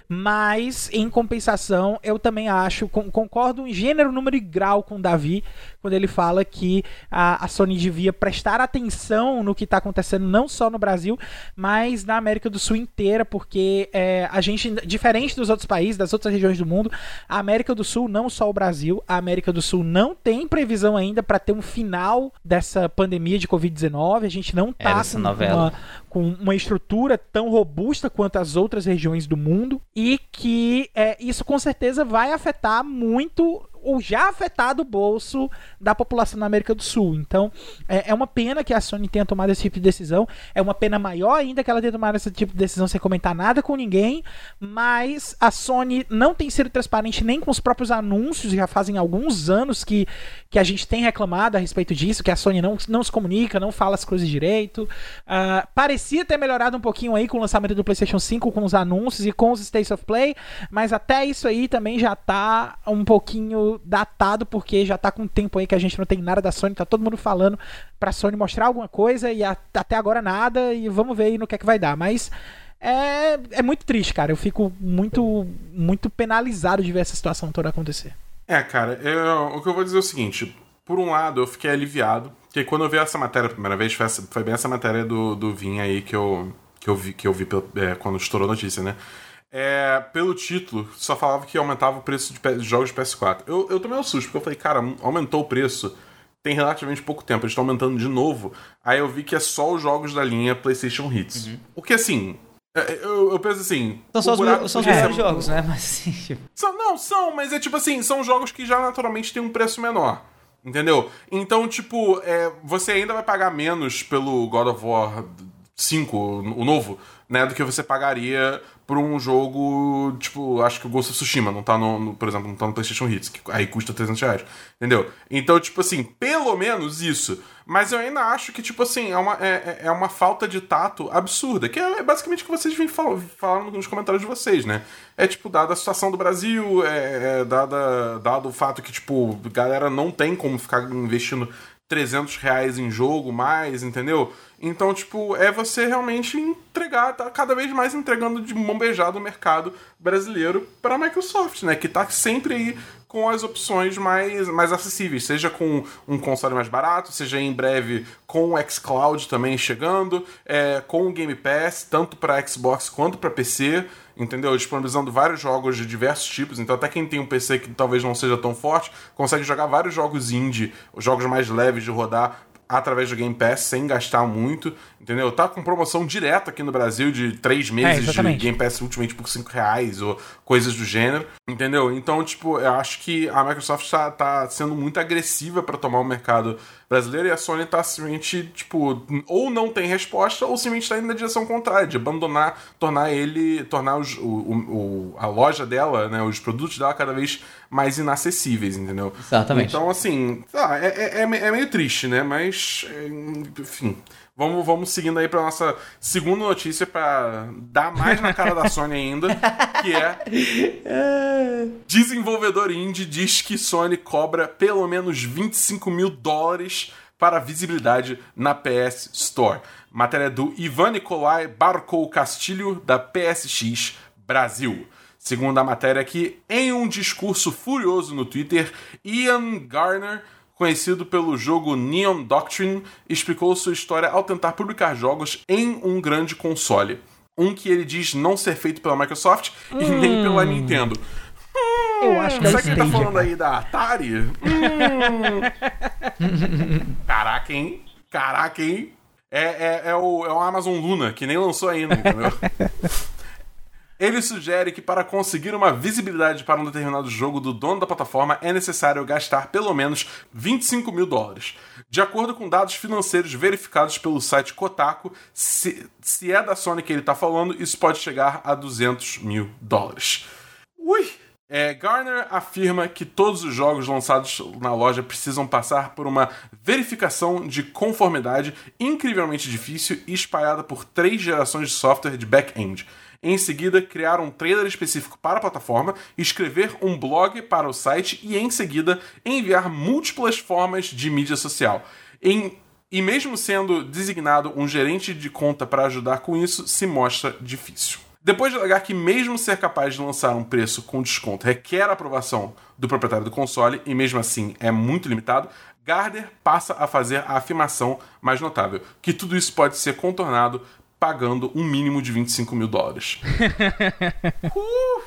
Mas, em compensação, eu também acho, concordo em gênero, número e grau com o Davi, quando ele fala que a, a Sony devia prestar atenção no que está acontecendo não só no Brasil, mas na América do Sul inteira, porque é, a gente, diferente dos outros países, das outras regiões do mundo, a América do Sul, não só o Brasil, a América do Sul não tem previsão ainda para ter um final dessa pandemia pandemia de Covid-19, a gente não está com uma, com uma estrutura tão robusta quanto as outras regiões do mundo e que é, isso com certeza vai afetar muito o já afetado bolso da população na América do Sul. Então, é, é, uma pena que a Sony tenha tomado esse tipo de decisão. É uma pena maior ainda que ela tenha tomado esse tipo de decisão sem comentar nada com ninguém. Mas a Sony não tem sido transparente nem com os próprios anúncios. Já fazem alguns anos que, que a gente tem reclamado a respeito disso, que a Sony não, não se comunica, não fala as coisas direito. Uh, parecia ter melhorado um pouquinho aí com o lançamento do PlayStation 5, com os anúncios e com os States of Play. Mas até isso aí também já tá um pouquinho datado, porque já tá com tempo aí que a gente não tem nada da Sony, tá todo mundo falando pra Sony mostrar alguma coisa e até agora nada, e vamos ver aí no que é que vai dar. Mas é, é muito triste, cara. Eu fico muito, muito penalizado de ver essa situação toda acontecer. É, cara, eu, o que eu vou dizer é o seguinte: por um lado, eu fiquei aliviado, porque quando eu vi essa matéria a primeira vez, foi, essa, foi bem essa matéria do, do Vin aí que eu, que eu vi, que eu vi é, quando estourou a notícia, né? É, pelo título, só falava que aumentava o preço de, de jogos de PS4. Eu, eu tomei um susto, porque eu falei, cara, aumentou o preço tem relativamente pouco tempo, eles estão aumentando de novo. Aí eu vi que é só os jogos da linha PlayStation Hits. Uhum. O que assim. É, eu, eu penso assim. São só os, são os melhores jogos, né? Mas assim. Tipo... São, não, são, mas é tipo assim, são jogos que já naturalmente têm um preço menor. Entendeu? Então, tipo, é, você ainda vai pagar menos pelo God of War 5, o novo, né? Do que você pagaria por um jogo, tipo, acho que o Ghost of Tsushima não tá no, no, por exemplo, não tá no PlayStation Hits, que aí custa 300 reais, entendeu? Então, tipo assim, pelo menos isso. Mas eu ainda acho que, tipo assim, é uma, é, é, é uma falta de tato absurda, que é, basicamente o que vocês vêm fal falando nos comentários de vocês, né? É, tipo, dada a situação do Brasil, é, é dada, dado o fato que, tipo, galera não tem como ficar investindo 300 reais em jogo mais, entendeu? Então, tipo, é você realmente entregar, tá cada vez mais entregando de mão beijada o mercado brasileiro para a Microsoft, né? Que tá sempre aí com as opções mais, mais acessíveis, seja com um console mais barato, seja em breve com o xCloud também chegando, é, com o Game Pass, tanto para Xbox quanto para PC, entendeu? Disponibilizando vários jogos de diversos tipos, então até quem tem um PC que talvez não seja tão forte, consegue jogar vários jogos indie, jogos mais leves de rodar através do Game Pass sem gastar muito, entendeu? Tá com promoção direta aqui no Brasil de três meses é, de Game Pass Ultimate por 5 reais ou coisas do gênero, entendeu? Então, tipo, eu acho que a Microsoft tá, tá sendo muito agressiva para tomar o mercado brasileiro e a Sony tá simplesmente, tipo, ou não tem resposta ou simplesmente tá indo na direção contrária, de abandonar, tornar ele, tornar os, o, o, a loja dela, né, os produtos dela cada vez mais inacessíveis, entendeu? Exatamente. Então, assim, ah, é, é, é meio triste, né, mas, enfim... Vamos, vamos seguindo aí para nossa segunda notícia para dar mais na cara da Sony ainda, que é desenvolvedor indie diz que Sony cobra pelo menos 25 mil dólares para visibilidade na PS Store. Matéria do Ivan Nicolai Barcou Castilho da PSX Brasil. Segundo a matéria aqui, em um discurso furioso no Twitter, Ian Garner conhecido pelo jogo Neon Doctrine, explicou sua história ao tentar publicar jogos em um grande console. Um que ele diz não ser feito pela Microsoft hum. e nem pela Nintendo. Hum, Eu acho que Será que ele tá falando aí da Atari? hum. Caraca, hein? Caraca, hein? É, é, é, o, é o Amazon Luna, que nem lançou ainda, entendeu? Ele sugere que para conseguir uma visibilidade para um determinado jogo do dono da plataforma é necessário gastar pelo menos 25 mil dólares. De acordo com dados financeiros verificados pelo site Kotaku, se, se é da Sony que ele está falando, isso pode chegar a 200 mil dólares. Ui! É, Garner afirma que todos os jogos lançados na loja precisam passar por uma verificação de conformidade incrivelmente difícil e espalhada por três gerações de software de back-end. Em seguida, criar um trailer específico para a plataforma, escrever um blog para o site e, em seguida, enviar múltiplas formas de mídia social. Em e mesmo sendo designado um gerente de conta para ajudar com isso, se mostra difícil. Depois de alegar que, mesmo ser capaz de lançar um preço com desconto requer aprovação do proprietário do console, e mesmo assim é muito limitado, Gardner passa a fazer a afirmação mais notável: que tudo isso pode ser contornado pagando um mínimo de 25 mil dólares. uh,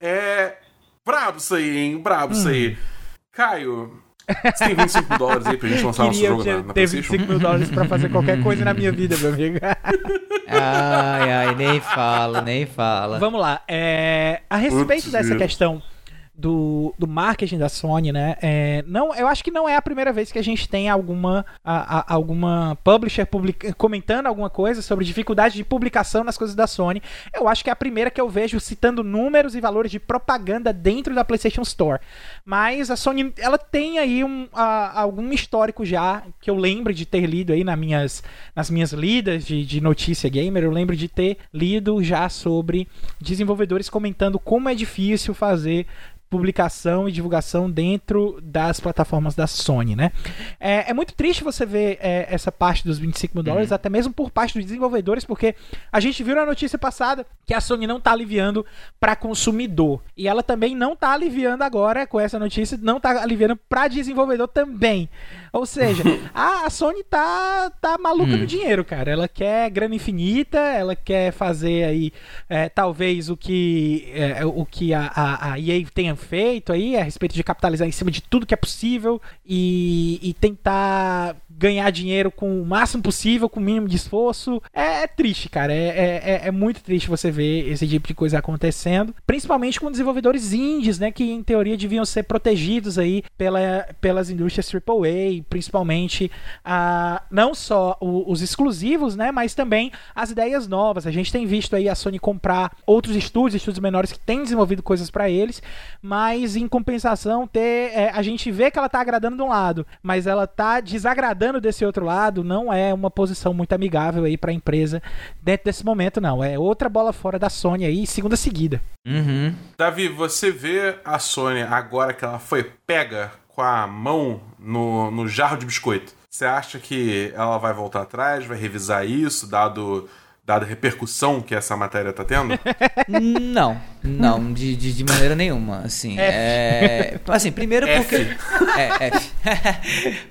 é. Brabo isso aí, hein? Brabo hum. isso aí. Hum. Caio, você tem 25 mil dólares aí pra gente lançar Queria nosso jogo na, na ter 25 mil dólares pra fazer qualquer coisa na minha vida, meu amigo. ai, ai, nem fala, nem fala. Vamos lá. É, a respeito Putz, dessa questão do, do marketing da Sony, né? É, não, eu acho que não é a primeira vez que a gente tem alguma, a, a, alguma publisher publica, comentando alguma coisa sobre dificuldade de publicação nas coisas da Sony. Eu acho que é a primeira que eu vejo citando números e valores de propaganda dentro da PlayStation Store. Mas a Sony, ela tem aí um, a, algum histórico já que eu lembro de ter lido aí nas minhas, nas minhas lidas de, de notícia gamer. Eu lembro de ter lido já sobre desenvolvedores comentando como é difícil fazer publicação e divulgação dentro das plataformas da Sony, né? É, é muito triste você ver é, essa parte dos 25 mil dólares, uhum. até mesmo por parte dos desenvolvedores, porque a gente viu na notícia passada que a Sony não está aliviando para consumidor. E ela também não está aliviando agora com essa notícia, não está aliviando para desenvolvedor também. Ou seja, a, Sony tá, tá maluca hum. no dinheiro, cara. Ela quer grana infinita, ela quer fazer aí é, talvez o que, é, o que a, a, a EA tenha feito aí a respeito de capitalizar em cima de tudo que é possível e, e tentar ganhar dinheiro com o máximo possível, com o mínimo de esforço. É, é triste, cara. É, é, é, é, muito triste você ver esse tipo de coisa acontecendo. Principalmente com desenvolvedores indies, né? Que em teoria deviam ser protegidos aí pela, pelas indústrias AAA, principalmente a, não só o, os exclusivos, né? Mas também as ideias novas. A gente tem visto aí a Sony comprar outros estúdios, estúdios menores que têm desenvolvido coisas para eles, mas em compensação ter. É, a gente vê que ela tá agradando de um lado, mas ela tá desagradando desse outro lado não é uma posição muito amigável aí para a empresa dentro desse momento, não. É outra bola fora da Sony aí, segunda seguida. Uhum. Davi, você vê a Sony agora que ela foi pega com a mão no, no jarro de biscoito. Você acha que ela vai voltar atrás, vai revisar isso, dado dada a repercussão que essa matéria tá tendo? Não, não, de, de, de maneira nenhuma. Assim, é, assim primeiro porque. É, F.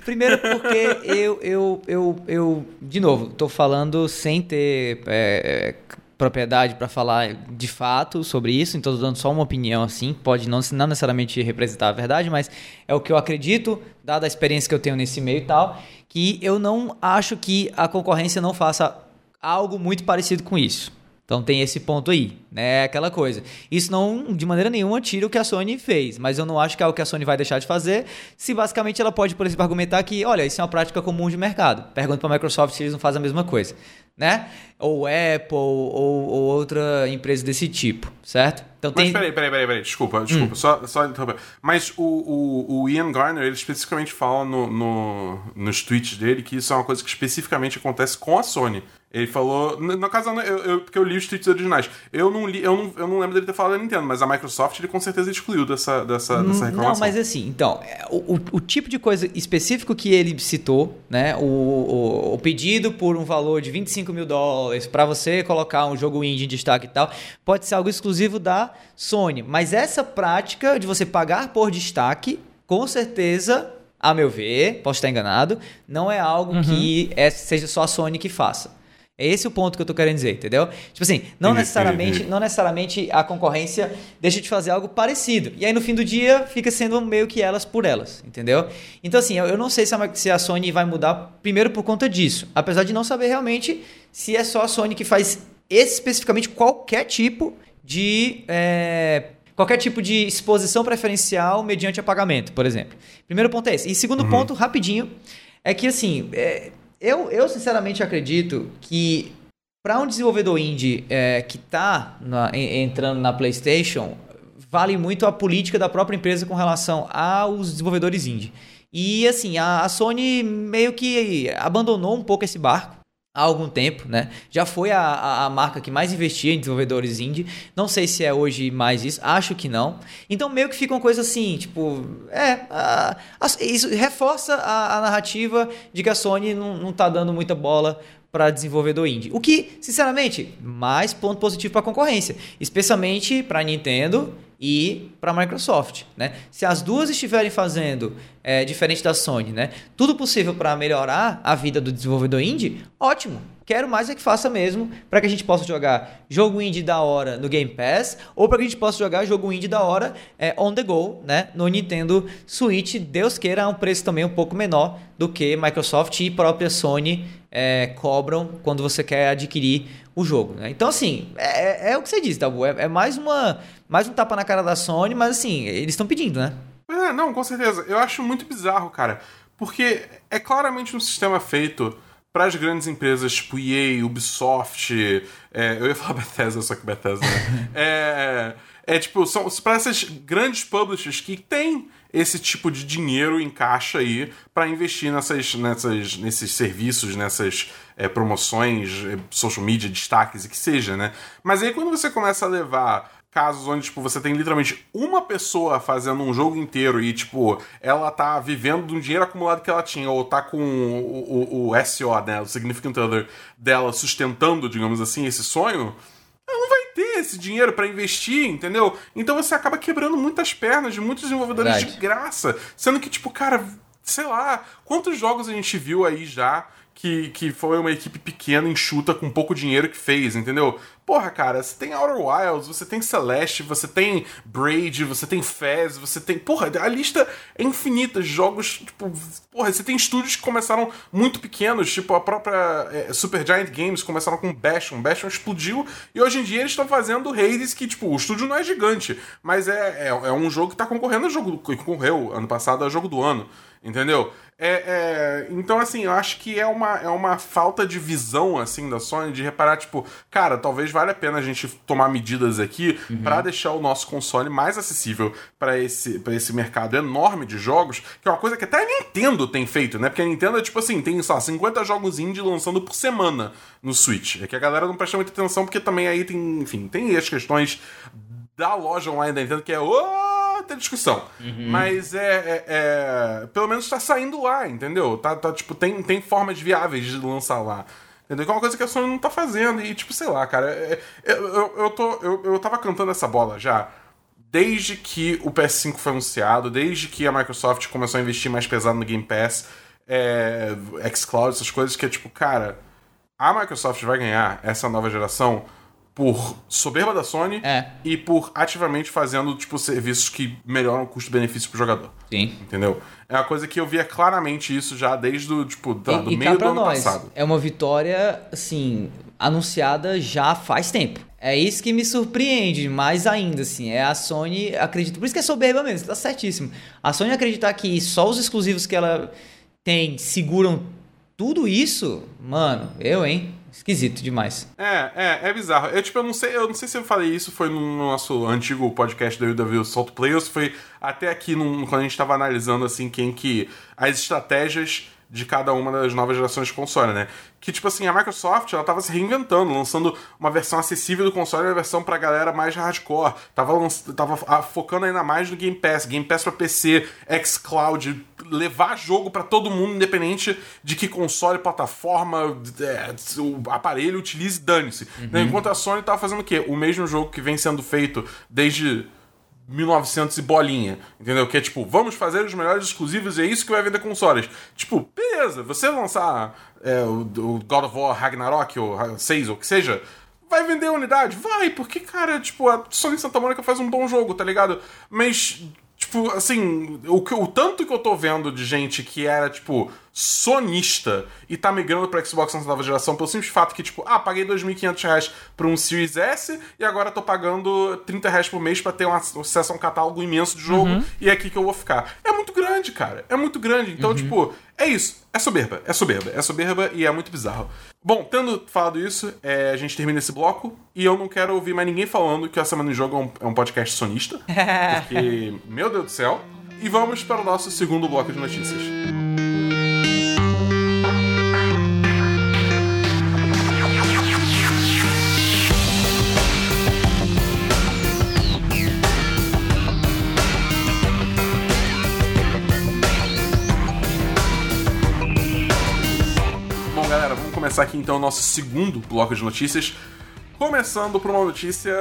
primeiro porque eu, eu, eu, eu, de novo, tô falando sem ter é, propriedade para falar de fato sobre isso, então tô dando só uma opinião assim, pode não, não necessariamente representar a verdade, mas é o que eu acredito, dada a experiência que eu tenho nesse meio e tal, que eu não acho que a concorrência não faça algo muito parecido com isso. Então tem esse ponto aí, né? Aquela coisa. Isso não, de maneira nenhuma, tira o que a Sony fez, mas eu não acho que é o que a Sony vai deixar de fazer, se basicamente ela pode, por exemplo, argumentar que, olha, isso é uma prática comum de mercado. Pergunta para a Microsoft se eles não fazem a mesma coisa, né? Ou Apple, ou, ou outra empresa desse tipo, certo? Então tem... Mas peraí, peraí, peraí, peraí. desculpa, desculpa, hum. só, só interromper. Mas o, o, o, Ian Garner, ele especificamente fala no, no, nos tweets dele que isso é uma coisa que especificamente acontece com a Sony. Ele falou. No caso, eu, eu, porque eu li os tweets originais. Eu não li, eu não, eu não lembro dele ter falado da Nintendo, mas a Microsoft ele com certeza excluiu dessa, dessa, dessa hum, reclamação. Não, mas assim, então, o, o, o, tipo de coisa específico que ele citou, né? O, o, o pedido por um valor de 25 mil dólares para você colocar um jogo indie em destaque e tal, pode ser algo exclusivo da Sony. Mas essa prática de você pagar por destaque, com certeza a meu ver, posso estar enganado, não é algo uhum. que é, seja só a Sony que faça. É esse o ponto que eu tô querendo dizer, entendeu? Tipo assim, não necessariamente, não necessariamente a concorrência deixa de fazer algo parecido. E aí no fim do dia fica sendo meio que elas por elas, entendeu? Então assim, eu não sei se a, se a Sony vai mudar primeiro por conta disso, apesar de não saber realmente se é só a Sony que faz especificamente qualquer tipo de é, qualquer tipo de exposição preferencial mediante apagamento, por exemplo. Primeiro ponto é esse. E segundo uhum. ponto, rapidinho, é que assim, é, eu, eu sinceramente acredito que para um desenvolvedor indie é, que está entrando na PlayStation, vale muito a política da própria empresa com relação aos desenvolvedores indie. E assim, a, a Sony meio que abandonou um pouco esse barco há algum tempo, né? Já foi a, a, a, marca que mais investia em desenvolvedores indie. Não sei se é hoje mais isso, acho que não. Então meio que fica uma coisa assim, tipo, é, a, isso reforça a, narrativa de que a Sony não, não tá dando muita bola para desenvolvedor indie. O que, sinceramente, mais ponto positivo para a concorrência, especialmente para Nintendo e para a Microsoft, né? Se as duas estiverem fazendo é, diferente da Sony, né? Tudo possível para melhorar a vida do desenvolvedor indie, ótimo. Quero mais é que faça mesmo para que a gente possa jogar jogo indie da hora no Game Pass ou para que a gente possa jogar jogo indie da hora é, on the go, né? No Nintendo Switch, Deus queira, a um preço também um pouco menor do que Microsoft e própria Sony é, cobram quando você quer adquirir o jogo. Né? Então, assim, é, é, é o que você disse, Tabu. É, é, mais, uma, mais um tapa na cara da Sony, mas assim, eles estão pedindo, né? É, não, com certeza. Eu acho muito bizarro, cara. Porque é claramente um sistema feito para as grandes empresas tipo EA, Ubisoft. É, eu ia falar Bethesda, só que Bethesda, né? é, é tipo, são para essas grandes publishers que têm esse tipo de dinheiro em caixa aí para investir nessas, nessas, nesses serviços, nessas é, promoções, é, social media, destaques e que seja, né? Mas aí quando você começa a levar casos onde, tipo, você tem literalmente uma pessoa fazendo um jogo inteiro e, tipo, ela tá vivendo de um dinheiro acumulado que ela tinha, ou tá com o, o, o SO, né, o Significant Other dela sustentando, digamos assim, esse sonho, ela não vai ter esse dinheiro para investir, entendeu? Então você acaba quebrando muitas pernas de muitos desenvolvedores Verdade. de graça. Sendo que, tipo, cara, sei lá, quantos jogos a gente viu aí já que, que foi uma equipe pequena, enxuta, com pouco dinheiro que fez, entendeu? Porra, cara, você tem Outer Wilds, você tem Celeste, você tem Braid, você tem Fez, você tem. Porra, a lista é infinita de jogos, tipo. Porra, você tem estúdios que começaram muito pequenos, tipo a própria é, Super Giant Games começaram com Bastion. Bastion explodiu e hoje em dia eles estão fazendo Hades que, tipo, o estúdio não é gigante, mas é, é, é um jogo que tá concorrendo ao jogo. que concorreu ano passado ao jogo do ano, entendeu? É, é, então, assim, eu acho que é uma, é uma falta de visão, assim, da Sony, de reparar, tipo, cara, talvez valha a pena a gente tomar medidas aqui pra deixar o nosso console mais acessível pra esse, pra esse mercado enorme de jogos, que é uma coisa que até a Nintendo tem feito, né? Porque a Nintendo é, tipo assim, tem, só 50 jogos indie lançando por semana no Switch. É que a galera não presta muita atenção, porque também aí tem, enfim, tem as questões da loja online da Nintendo, que é outra discussão. Mas é, é- é- Pelo menos tá saindo lá, entendeu? Tá, tá, tipo, tem, tem formas viáveis de lançar lá. Entendeu? Que é uma coisa que a Sony não tá fazendo. E, tipo, sei lá, cara. é- é- eu, eu, eu, tô, eu, eu tava cantando essa bola já. Desde que o PS5 foi anunciado, desde que a Microsoft começou a investir mais pesado no Game Pass, é, xCloud, essas coisas, que é tipo, cara, a Microsoft vai ganhar essa nova geração por soberba da Sony É. e por ativamente fazendo, tipo, serviços que melhoram o custo-benefício pro jogador. Sim. Entendeu? É uma coisa que eu via claramente isso já desde o, tipo, da- do e, e cá meio do pra ano nós, passado. é uma vitória, assim, anunciada já faz tempo. É isso que me surpreende, mais ainda, assim, é a Sony acredita, por isso que é soberba mesmo, tá certíssimo. A Sony acreditar que só os exclusivos que ela tem seguram tudo isso, mano, eu, hein? Esquisito demais. É, é, é bizarro. Eu, tipo, eu não sei, eu não sei se eu falei isso, foi no nosso antigo podcast da UW Salt Play, ou se foi até aqui num- quando a gente tava analisando, assim, quem que... as estratégias de cada uma das novas gerações de console, né? Que, tipo assim, a Microsoft, ela tava se reinventando, lançando uma versão acessível do console e uma versão pra galera mais hardcore. Tava, tava ah, focando ainda mais no Game Pass, Game Pass pra PC, xCloud, levar jogo pra todo mundo, independente de que console, plataforma, é, o aparelho utilize, dane-se. Né? Enquanto a Sony tava fazendo o quê? O mesmo jogo que vem sendo feito desde 1900 e bolinha, entendeu? Que é tipo, vamos fazer os melhores exclusivos e é isso que vai vender consoles. Tipo, beleza, você lançar é, o, o God of War Ragnarok ou 6 ou o que seja, vai vender unidade? Vai, porque, cara, tipo, a Sony Santa Mônica faz um bom jogo, tá ligado? Mas, tipo, assim, o, o tanto que eu tô vendo de gente que era, tipo, sonista e tá migrando pra Xbox nessa nova geração pelo simples fato que, tipo, ah, paguei 2.500 reais por um Series S e agora tô pagando 30 reais por mês pra ter um acesso a um catálogo imenso de jogo e é aqui que eu vou ficar. É muito grande, cara. É muito grande. Então, tipo, é isso. É soberba. É soberba. É soberba e é muito bizarro. Bom, tendo falado isso, é, a gente termina esse bloco e eu não quero ouvir mais ninguém falando que a Semana em Jogo é um, é um podcast sonista. porque, meu Deus do céu. E vamos para o nosso segundo bloco de notícias. Então o nosso segundo bloco de notícias. Começando por uma notícia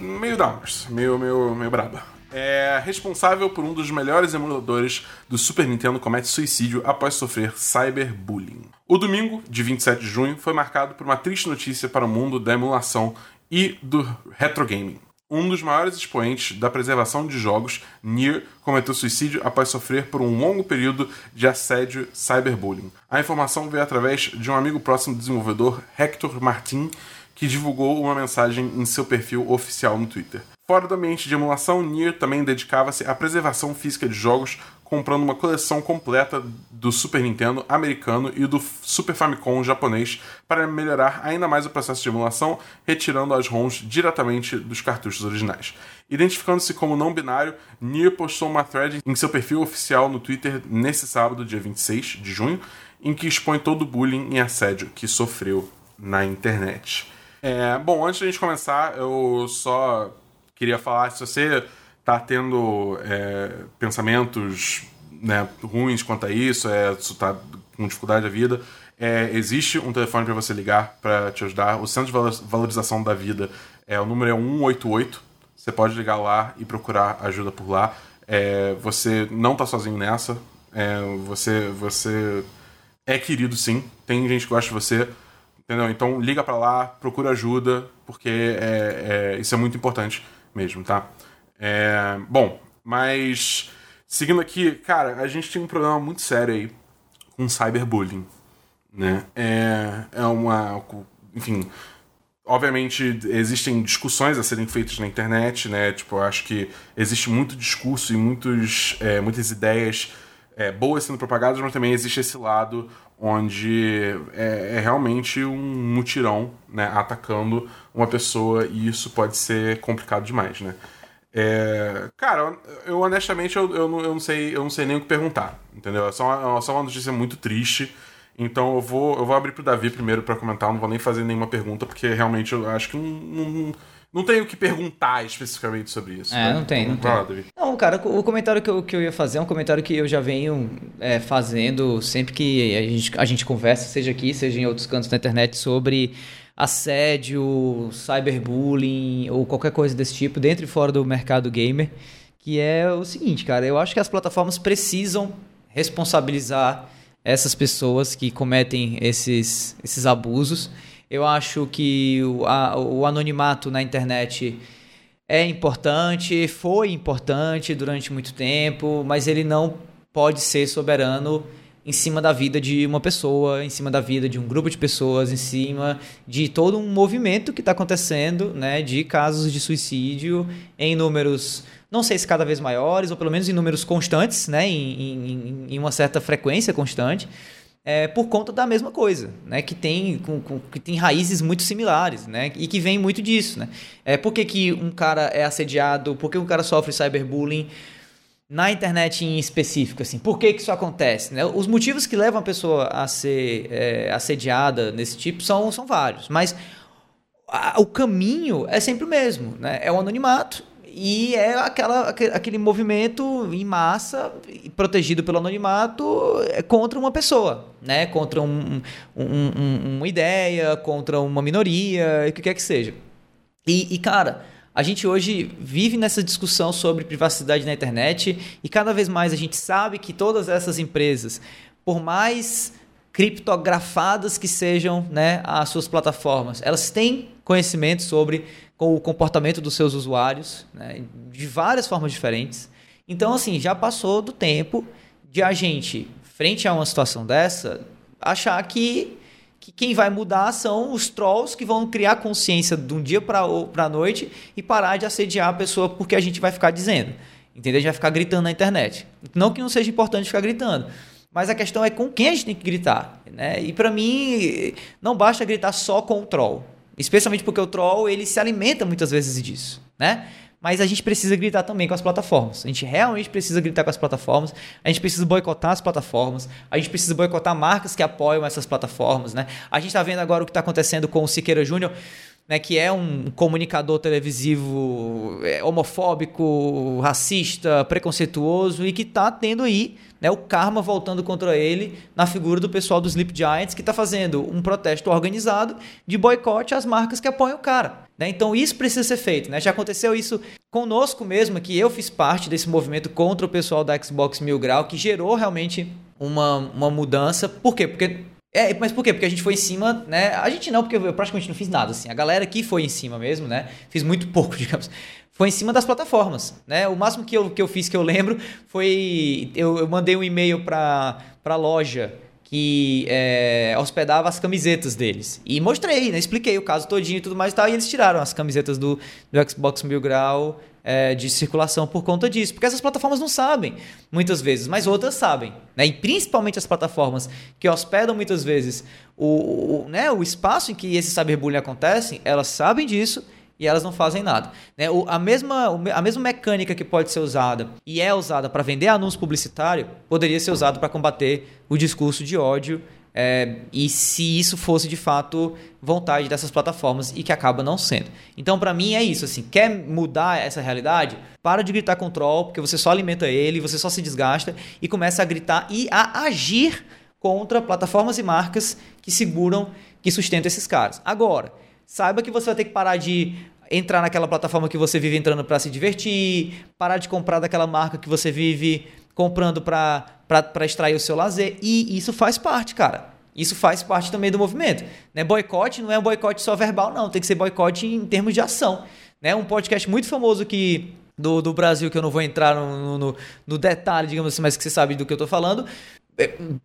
meio downers, meio, meio, meio braba. É responsável por um dos melhores emuladores do Super Nintendo comete suicídio após sofrer cyberbullying. O domingo, de 27 de junho, foi marcado por uma triste notícia para o mundo da emulação e do retro gaming. Um dos maiores expoentes da preservação de jogos, Nier, cometeu suicídio após sofrer por um longo período de assédio cyberbullying. A informação veio através de um amigo próximo do desenvolvedor, Hector Martin, que divulgou uma mensagem em seu perfil oficial no Twitter. Fora do ambiente de emulação, Nier também dedicava-se à preservação física de jogos, comprando uma coleção completa do Super Nintendo americano e do Super Famicom japonês para melhorar ainda mais o processo de emulação, retirando as ROMs diretamente dos cartuchos originais. Identificando-se como não binário, Nier postou uma thread em seu perfil oficial no Twitter nesse sábado, dia 26 de junho, em que expõe todo o bullying e assédio que sofreu na internet. É, bom, antes de a gente começar, eu só queria falar, se você tá tendo é, pensamentos né, ruins quanto a isso, é, tá com dificuldade da vida, é, existe um telefone para você ligar para te ajudar. O Centro de Valorização da Vida é o número é 188. Você pode ligar lá e procurar ajuda por lá. É, você não tá sozinho nessa. É, você, você é querido sim. Tem gente que gosta de você. Entendeu? Então liga para lá, procura ajuda, porque é, é, isso é muito importante mesmo, tá? É, bom, mas seguindo aqui, cara, a gente tem um problema muito sério aí com cyberbullying, né? É, é uma, enfim, obviamente existem discussões a serem feitas na internet, né? Tipo, eu acho que existe muito discurso e muitos, é, muitas ideias é, boas sendo propagadas, mas também existe esse lado onde é, é, realmente um mutirão, né? Atacando uma pessoa e isso pode ser complicado demais, né? É, cara, eu honestamente eu, eu, não, eu, não sei, eu não sei nem o que perguntar, entendeu? É só uma, é só uma notícia muito triste. Então eu vou, eu vou abrir pro Davi primeiro para comentar, eu não vou nem fazer nenhuma pergunta, porque realmente eu acho que não, não, não tenho o que perguntar especificamente sobre isso. É, né? não tem, não tem. Lá. Não, cara, o comentário que eu, que eu ia fazer é um comentário que eu já venho é, fazendo sempre que a gente, a gente conversa, seja aqui, seja em outros cantos da internet, sobre assédio, cyberbullying ou qualquer coisa desse tipo, dentro e fora do mercado gamer, que é o seguinte, cara, eu acho que as plataformas precisam responsabilizar essas pessoas que cometem esses, esses abusos. Eu acho que o, a, o anonimato na internet é importante, foi importante durante muito tempo, mas ele não pode ser soberano em cima da vida de uma pessoa, em cima da vida de um grupo de pessoas, em cima de todo um movimento que está acontecendo, né, de casos de suicídio em números, não sei se cada vez maiores, ou pelo menos em números constantes, né, em, em, em uma certa frequência constante, é, por conta da mesma coisa, né, que tem, com, com, que tem raízes muito similares, né, e que vem muito disso, né. É, por que, que um cara é assediado, por que um cara sofre cyberbullying, na internet em específico, assim, por que, que isso acontece? Né? Os motivos que levam a pessoa a ser é, assediada nesse tipo são, são vários, mas a, o caminho é sempre o mesmo, né? É o anonimato e é aquela, aquele movimento em massa, protegido pelo anonimato, é contra uma pessoa, né? Contra um, um, um, uma ideia, contra uma minoria, o que quer que seja. E, e cara a gente hoje vive nessa discussão sobre privacidade na internet e cada vez mais a gente sabe que todas essas empresas, por mais criptografadas que sejam né, as suas plataformas, elas têm conhecimento sobre o comportamento dos seus usuários né, de várias formas diferentes. Então, assim, já passou do tempo de a gente, frente a uma situação dessa, achar que que quem vai mudar são os trolls que vão criar consciência de um dia para a noite e parar de assediar a pessoa porque a gente vai ficar dizendo. Entendeu? A gente vai ficar gritando na internet. Não que não seja importante ficar gritando, mas a questão é com quem a gente tem que gritar. Né? E para mim, não basta gritar só com o troll. Especialmente porque o troll ele se alimenta muitas vezes disso. Né? Mas a gente precisa gritar também com as plataformas. A gente realmente precisa gritar com as plataformas, a gente precisa boicotar as plataformas, a gente precisa boicotar marcas que apoiam essas plataformas, né? A gente está vendo agora o que está acontecendo com o Siqueira Júnior, né, que é um comunicador televisivo é, homofóbico, racista, preconceituoso e que está tendo aí né, o karma voltando contra ele na figura do pessoal do Sleep Giants que está fazendo um protesto organizado de boicote às marcas que apoiam o cara. Né? Então isso precisa ser feito. Né? Já aconteceu isso conosco mesmo, que eu fiz parte desse movimento contra o pessoal da Xbox Mil Grau, que gerou realmente uma, uma mudança. Por quê? Porque é, mas por quê? Porque a gente foi em cima, né? A gente não, porque eu praticamente não fiz nada, assim. A galera aqui foi em cima mesmo, né? Fiz muito pouco, digamos. Foi em cima das plataformas, né? O máximo que eu, que eu fiz, que eu lembro, foi... Eu, eu mandei um e-mail para a loja que é, hospedava as camisetas deles. E mostrei, né? Expliquei o caso todinho e tudo mais e tal. E eles tiraram as camisetas do, do Xbox Mil Grau é, de circulação por conta disso. Porque essas plataformas não sabem, muitas vezes, mas outras sabem. Né? E principalmente as plataformas que hospedam muitas vezes o, o, né, o espaço em que esse cyberbullying acontece, elas sabem disso e elas não fazem nada. Né? O, a, mesma, a mesma mecânica que pode ser usada e é usada para vender anúncio publicitário poderia ser usado para combater o discurso de ódio é, e se isso fosse de fato vontade dessas plataformas e que acaba não sendo. Então, para mim é isso. Assim, quer mudar essa realidade? Para de gritar troll, porque você só alimenta ele, você só se desgasta e começa a gritar e a agir contra plataformas e marcas que seguram, que sustentam esses caras. Agora, saiba que você vai ter que parar de entrar naquela plataforma que você vive entrando para se divertir, parar de comprar daquela marca que você vive comprando para extrair o seu lazer. E isso faz parte, cara. Isso faz parte também do movimento. Né? Boicote não é um boicote só verbal, não. Tem que ser boicote em termos de ação. Né? Um podcast muito famoso que do, do Brasil, que eu não vou entrar no, no, no detalhe, digamos assim, mas que você sabe do que eu estou falando,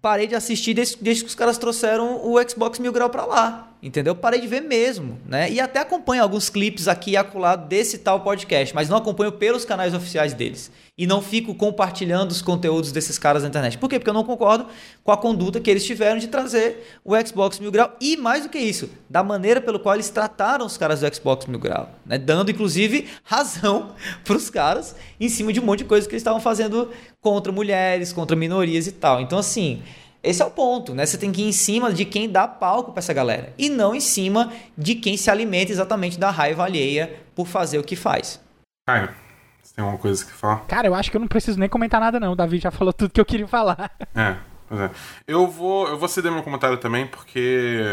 parei de assistir desde, desde, que os caras trouxeram o Xbox Mil Grau para lá. Entendeu? Parei de ver mesmo, né? E até acompanho alguns clipes aqui e acolá desse tal podcast, mas não acompanho pelos canais oficiais deles. E não fico compartilhando os conteúdos desses caras na internet. Por quê? Porque eu não concordo com a conduta que eles tiveram de trazer o Xbox Mil Grau. E mais do que isso, da maneira pelo qual eles trataram os caras do Xbox Mil Grau. Né? Dando, inclusive, razão para os caras em cima de um monte de coisa que eles estavam fazendo contra mulheres, contra minorias e tal. Então, assim, esse é o ponto, né? Você tem que ir em cima de quem dá palco para essa galera e não em cima de quem se alimenta exatamente da raiva alheia por fazer o que faz. Caio, tem alguma coisa que falar? Cara, eu acho que eu não preciso nem comentar nada não. O Davi já falou tudo que eu queria falar. É. Pois é. Eu vou, eu vou ceder meu comentário também, porque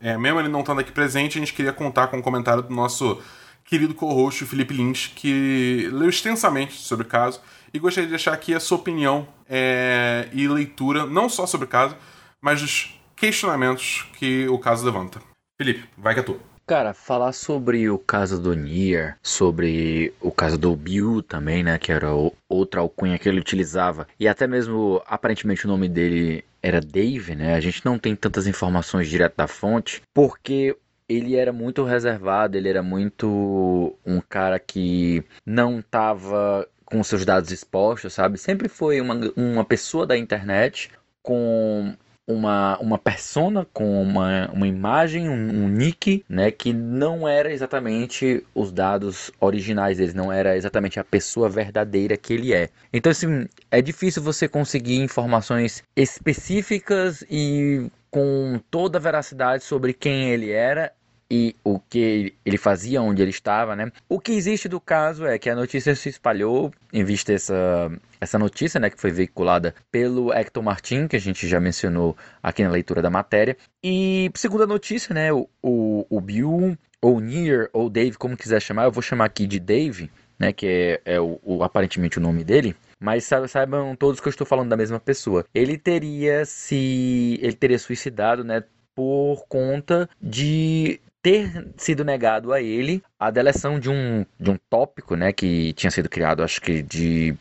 é, mesmo ele não estando aqui presente, a gente queria contar com o um comentário do nosso querido co-host Felipe Lins, que leu extensamente sobre o caso e gostaria de deixar aqui a sua opinião é, e leitura, não só sobre o caso, mas dos questionamentos que o caso levanta. Felipe, vai que é tu. Cara, falar sobre o caso do Nier, sobre o caso do Bill também, né, que era outra alcunha que ele utilizava, e até mesmo aparentemente o nome dele era Dave, né? A gente não tem tantas informações direto da fonte, porque ele era muito reservado, ele era muito um cara que não estava com seus dados expostos, sabe? Sempre foi uma, uma pessoa da internet com uma, uma persona, com uma, uma imagem, um, um, nick, né? Que não era exatamente os dados originais deles, não era exatamente a pessoa verdadeira que ele é. Então, assim, é difícil você conseguir informações específicas e com toda a veracidade sobre quem ele era e o que ele fazia, onde ele estava, né? O que existe do caso é que a notícia se espalhou em vista essa essa notícia, né, que foi veiculada pelo Hector Martin, que a gente já mencionou aqui na leitura da matéria. E segundo a notícia, né, o, o, o Bill, ou Near, ou Dave, como quiser chamar, eu vou chamar aqui de Dave, né, que é, é o, o, aparentemente o nome dele. Mas saibam todos que eu estou falando da mesma pessoa. Ele teria se. Ele teria suicidado, né? Por conta de ter sido negado a ele a deleção de um, de um tópico, né, que tinha sido criado, acho que de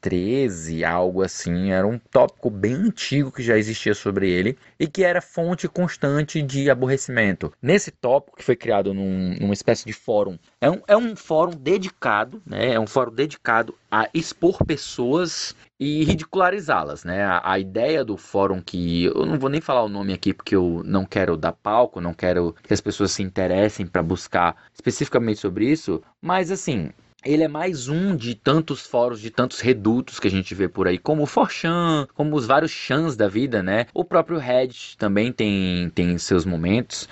2013, algo assim, era um tópico bem antigo que já existia sobre ele e que era fonte constante de aborrecimento. Nesse tópico, que foi criado num, numa espécie de fórum, é um, é um fórum dedicado, né, é um fórum dedicado a expor pessoas e ridicularizá-las, né? A, a, ideia do fórum que eu não vou nem falar o nome aqui porque eu não quero dar palco, não quero que as pessoas se interessem para buscar especificamente sobre isso, mas assim, ele é mais um de tantos fóruns, de tantos redutos que a gente vê por aí, como o Forchan, como os vários chans da vida, né? O próprio Reddit também tem, tem seus momentos.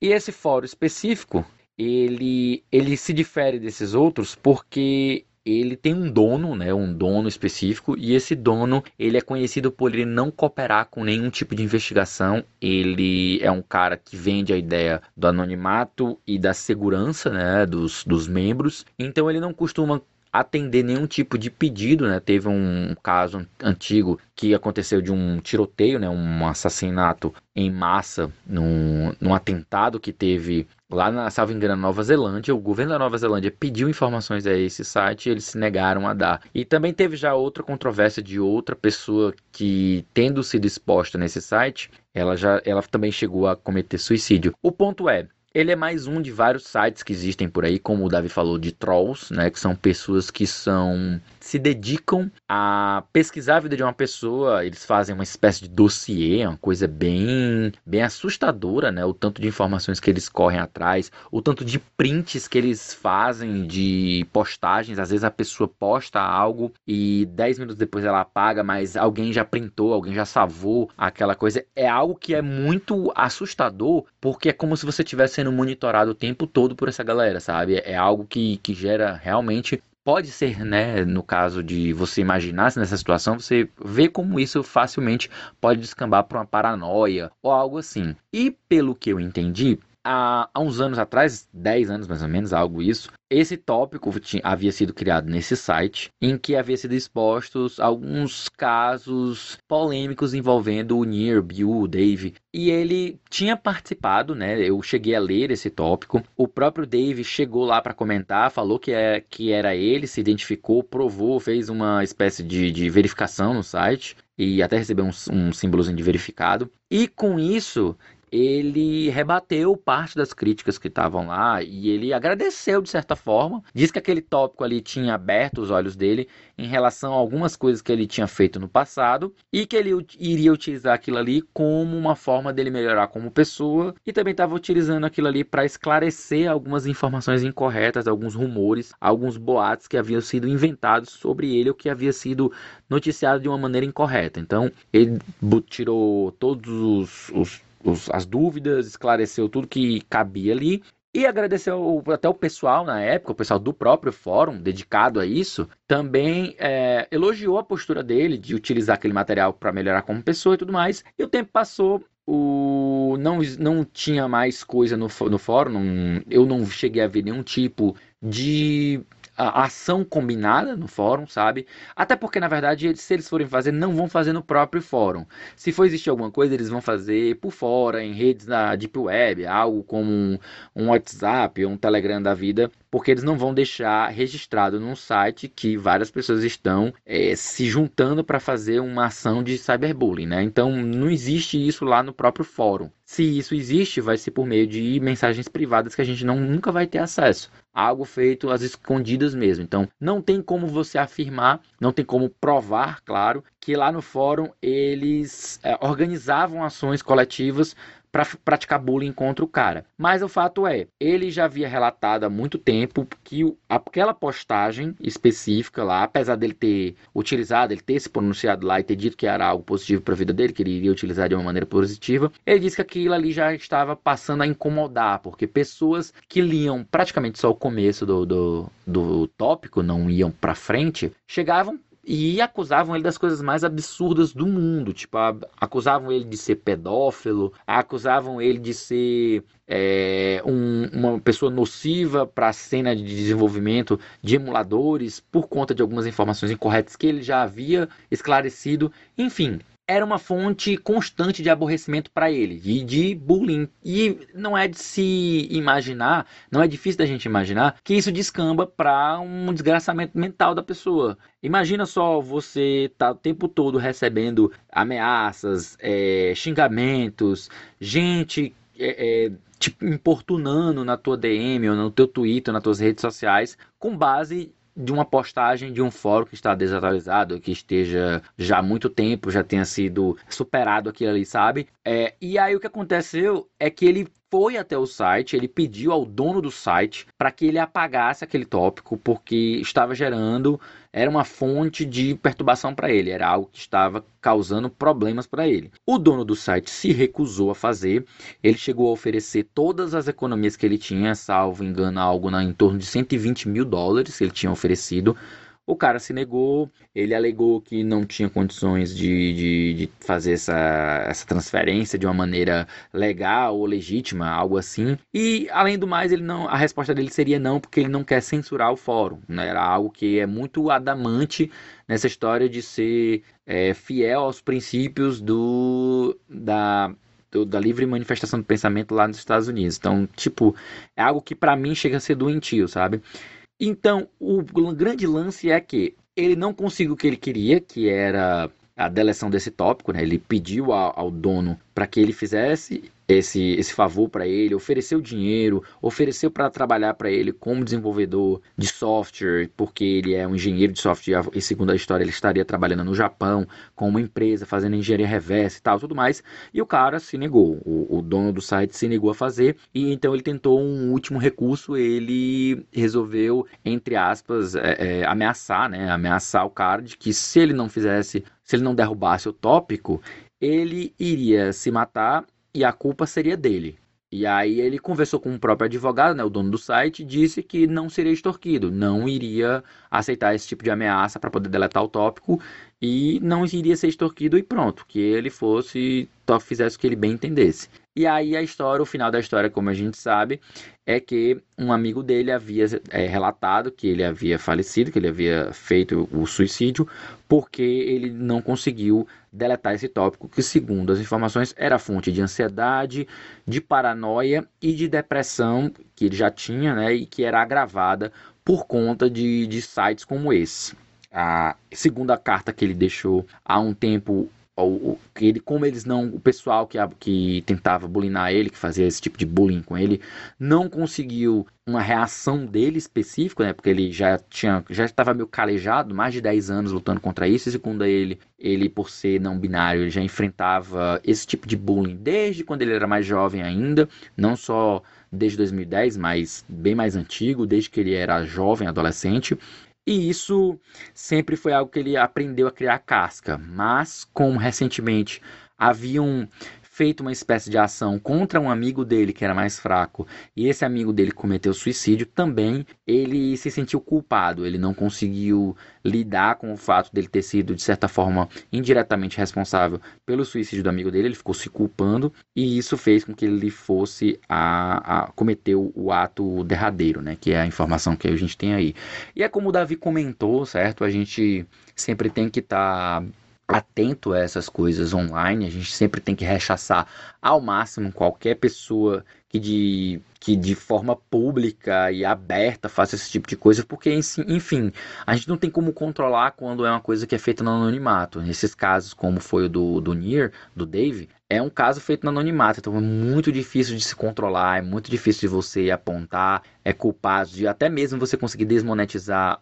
E esse fórum específico, ele, ele se difere desses outros porque ele tem um dono, né, um dono específico, e esse dono, ele é conhecido por ele não cooperar com nenhum tipo de investigação. Ele é um cara que vende a ideia do anonimato e da segurança, né, dos, dos membros. Então ele não costuma atender nenhum tipo de pedido, né? Teve um caso antigo que aconteceu de um tiroteio, né? Um assassinato em massa num, num atentado que teve lá na, salvo engano, Nova Zelândia. O governo da Nova Zelândia pediu informações a esse site e eles se negaram a dar. E também teve já outra controvérsia de outra pessoa que, tendo sido exposta nesse site, ela já ela também chegou a cometer suicídio. O ponto é, ele é mais um de vários sites que existem por aí, como o Davi falou, de trolls, né? Que são pessoas que são se dedicam a pesquisar a vida de uma pessoa, eles fazem uma espécie de dossiê, uma coisa bem, bem assustadora, né? O tanto de informações que eles correm atrás, o tanto de prints que eles fazem de postagens, às vezes a pessoa posta algo e 10 minutos depois ela apaga, mas alguém já printou, alguém já salvou aquela coisa. É algo que é muito assustador, porque é como se você estivesse sendo monitorado o tempo todo por essa galera, sabe? É algo que, que gera realmente pode ser, né, no caso de você imaginar-se nessa situação, você vê como isso facilmente pode descambar para uma paranoia ou algo assim. E pelo que eu entendi, há, há uns anos atrás, 10 anos mais ou menos, algo isso, esse tópico tinha, havia sido criado nesse site, em que havia sido expostos alguns casos polêmicos envolvendo o Nier, Bill, o Dave. E ele tinha participado, né? Eu cheguei a ler esse tópico. O próprio Dave chegou lá para comentar, falou que, é, que era ele, se identificou, provou, fez uma espécie de, de verificação no site e até recebeu um, um símbolozinho de verificado. E com isso, ele rebateu parte das críticas que estavam lá e ele agradeceu de certa forma. Diz que aquele tópico ali tinha aberto os olhos dele em relação a algumas coisas que ele tinha feito no passado e que ele iria utilizar aquilo ali como uma forma dele melhorar como pessoa e também estava utilizando aquilo ali para esclarecer algumas informações incorretas, alguns rumores, alguns boatos que haviam sido inventados sobre ele ou que havia sido noticiado de uma maneira incorreta. Então ele tirou todos os, os os, as dúvidas, esclareceu tudo que cabia ali. E agradeceu até o pessoal na época, o pessoal do próprio fórum dedicado a isso, também é, elogiou a postura dele de utilizar aquele material para melhorar como pessoa e tudo mais. E o tempo passou, o não, não tinha mais coisa no, no fórum, não, eu não cheguei a ver nenhum tipo de a ação combinada no fórum, sabe? Até porque, na verdade, se eles forem fazer, não vão fazer no próprio fórum. Se for existir alguma coisa, eles vão fazer por fora, em redes da Deep Web, algo como um, um WhatsApp ou um Telegram da vida, porque eles não vão deixar registrado num site que várias pessoas estão é, se juntando para fazer uma ação de cyberbullying, né? Então, não existe isso lá no próprio fórum. Se isso existe, vai ser por meio de mensagens privadas que a gente não, nunca vai ter acesso algo feito às escondidas mesmo. Então, não tem como você afirmar, não tem como provar, claro, que lá no fórum eles é, organizavam ações coletivas para praticar bullying contra o cara. Mas o fato é, ele já havia relatado há muito tempo que aquela postagem específica lá, apesar dele ter utilizado, ele ter se pronunciado lá e ter dito que era algo positivo para a vida dele, que ele iria utilizar de uma maneira positiva, ele disse que aquilo ali já estava passando a incomodar, porque pessoas que liam praticamente só o começo do, do, do tópico, não iam para frente, chegavam e acusavam ele das coisas mais absurdas do mundo. Tipo, acusavam ele de ser pedófilo, acusavam ele de ser é, um, uma pessoa nociva para a cena de desenvolvimento de emuladores por conta de algumas informações incorretas que ele já havia esclarecido. Enfim, era uma fonte constante de aborrecimento para ele e de bullying. E não é de se imaginar, não é difícil da gente imaginar que isso descamba para um desgraçamento mental da pessoa. Imagina só você tá o tempo todo recebendo ameaças, é, xingamentos, gente é, é, te importunando na tua DM ou no teu Twitter, nas tuas redes sociais, com base de uma postagem de um fórum que está desatualizado, que esteja já há muito tempo, já tenha sido superado aquilo ali, sabe? É, e aí o que aconteceu é que ele foi até o site, ele pediu ao dono do site para que ele apagasse aquele tópico, porque estava gerando, era uma fonte de perturbação para ele, era algo que estava causando problemas para ele. O dono do site se recusou a fazer, ele chegou a oferecer todas as economias que ele tinha, salvo engano, algo na, em torno de 120 mil dólares que ele tinha oferecido o cara se negou, ele alegou que não tinha condições de, de, de, fazer essa, essa transferência de uma maneira legal ou legítima, algo assim. E além do mais, ele não, a resposta dele seria não, porque ele não quer censurar o fórum. Né? Era algo que é muito adamante nessa história de ser é, fiel aos princípios do da da livre manifestação do pensamento lá nos Estados Unidos. Então, tipo, é algo que para mim chega a ser doentio, sabe? Então, o grande lance é que ele não conseguiu o que ele queria, que era a deleção desse tópico, né? Ele pediu ao, ao dono para que ele fizesse esse, esse favor para ele, ofereceu dinheiro, ofereceu para trabalhar para ele como desenvolvedor de software, porque ele é um engenheiro de software e segundo a história ele estaria trabalhando no Japão com uma empresa fazendo engenharia reversa e tal, tudo mais. E o cara se negou, o, o dono do site se negou a fazer e então ele tentou um último recurso, ele resolveu entre aspas é, é, ameaçar, né, ameaçar o cara de que se ele não fizesse, se ele não derrubasse o tópico, ele iria se matar e a culpa seria dele. E aí ele conversou com o próprio advogado, né, o dono do site, disse que não seria extorquido, não iria aceitar esse tipo de ameaça para poder deletar o tópico e não iria ser extorquido e pronto, que ele fosse, fizesse o que ele bem entendesse. E aí a história, o final da história, como a gente sabe, é que um amigo dele havia é, relatado que ele havia falecido, que ele havia feito o suicídio, porque ele não conseguiu deletar esse tópico, que segundo as informações era fonte de ansiedade, de paranoia e de depressão que ele já tinha, né, e que era agravada por conta de, de sites como esse. A segunda carta que ele deixou há um tempo o, ele, como eles não, o pessoal que, que tentava bulinar ele, que fazia esse tipo de bullying com ele, não conseguiu uma reação dele específica, né? Porque ele já tinha, já estava meio calejado, mais de 10 anos lutando contra isso. E segundo ele, ele por ser não binário, ele já enfrentava esse tipo de bullying desde quando ele era mais jovem ainda, não só desde 2010, mas bem mais antigo, desde que ele era jovem, adolescente. E isso sempre foi algo que ele aprendeu a criar casca. Mas, como recentemente haviam feito uma espécie de ação contra um amigo dele que era mais fraco e esse amigo dele cometeu suicídio, também ele se sentiu culpado. Ele não conseguiu lidar com o fato dele ter sido, de certa forma, indiretamente responsável pelo suicídio do amigo dele. Ele ficou se culpando e isso fez com que ele fosse a, a cometer o ato derradeiro, né? Que é a informação que a gente tem aí. E é como o Davi comentou, certo? A gente sempre tem que estar tá atento a essas coisas online, a gente sempre tem que rechaçar ao máximo qualquer pessoa que de, que de forma pública e aberta faça esse tipo de coisa, porque, enfim, a gente não tem como controlar quando é uma coisa que é feita no anonimato. Nesses casos, como foi o do, do Nier, do Dave, é um caso feito no anonimato, então é muito difícil de se controlar, é muito difícil de você apontar, é culpado de até mesmo você conseguir desmonetizar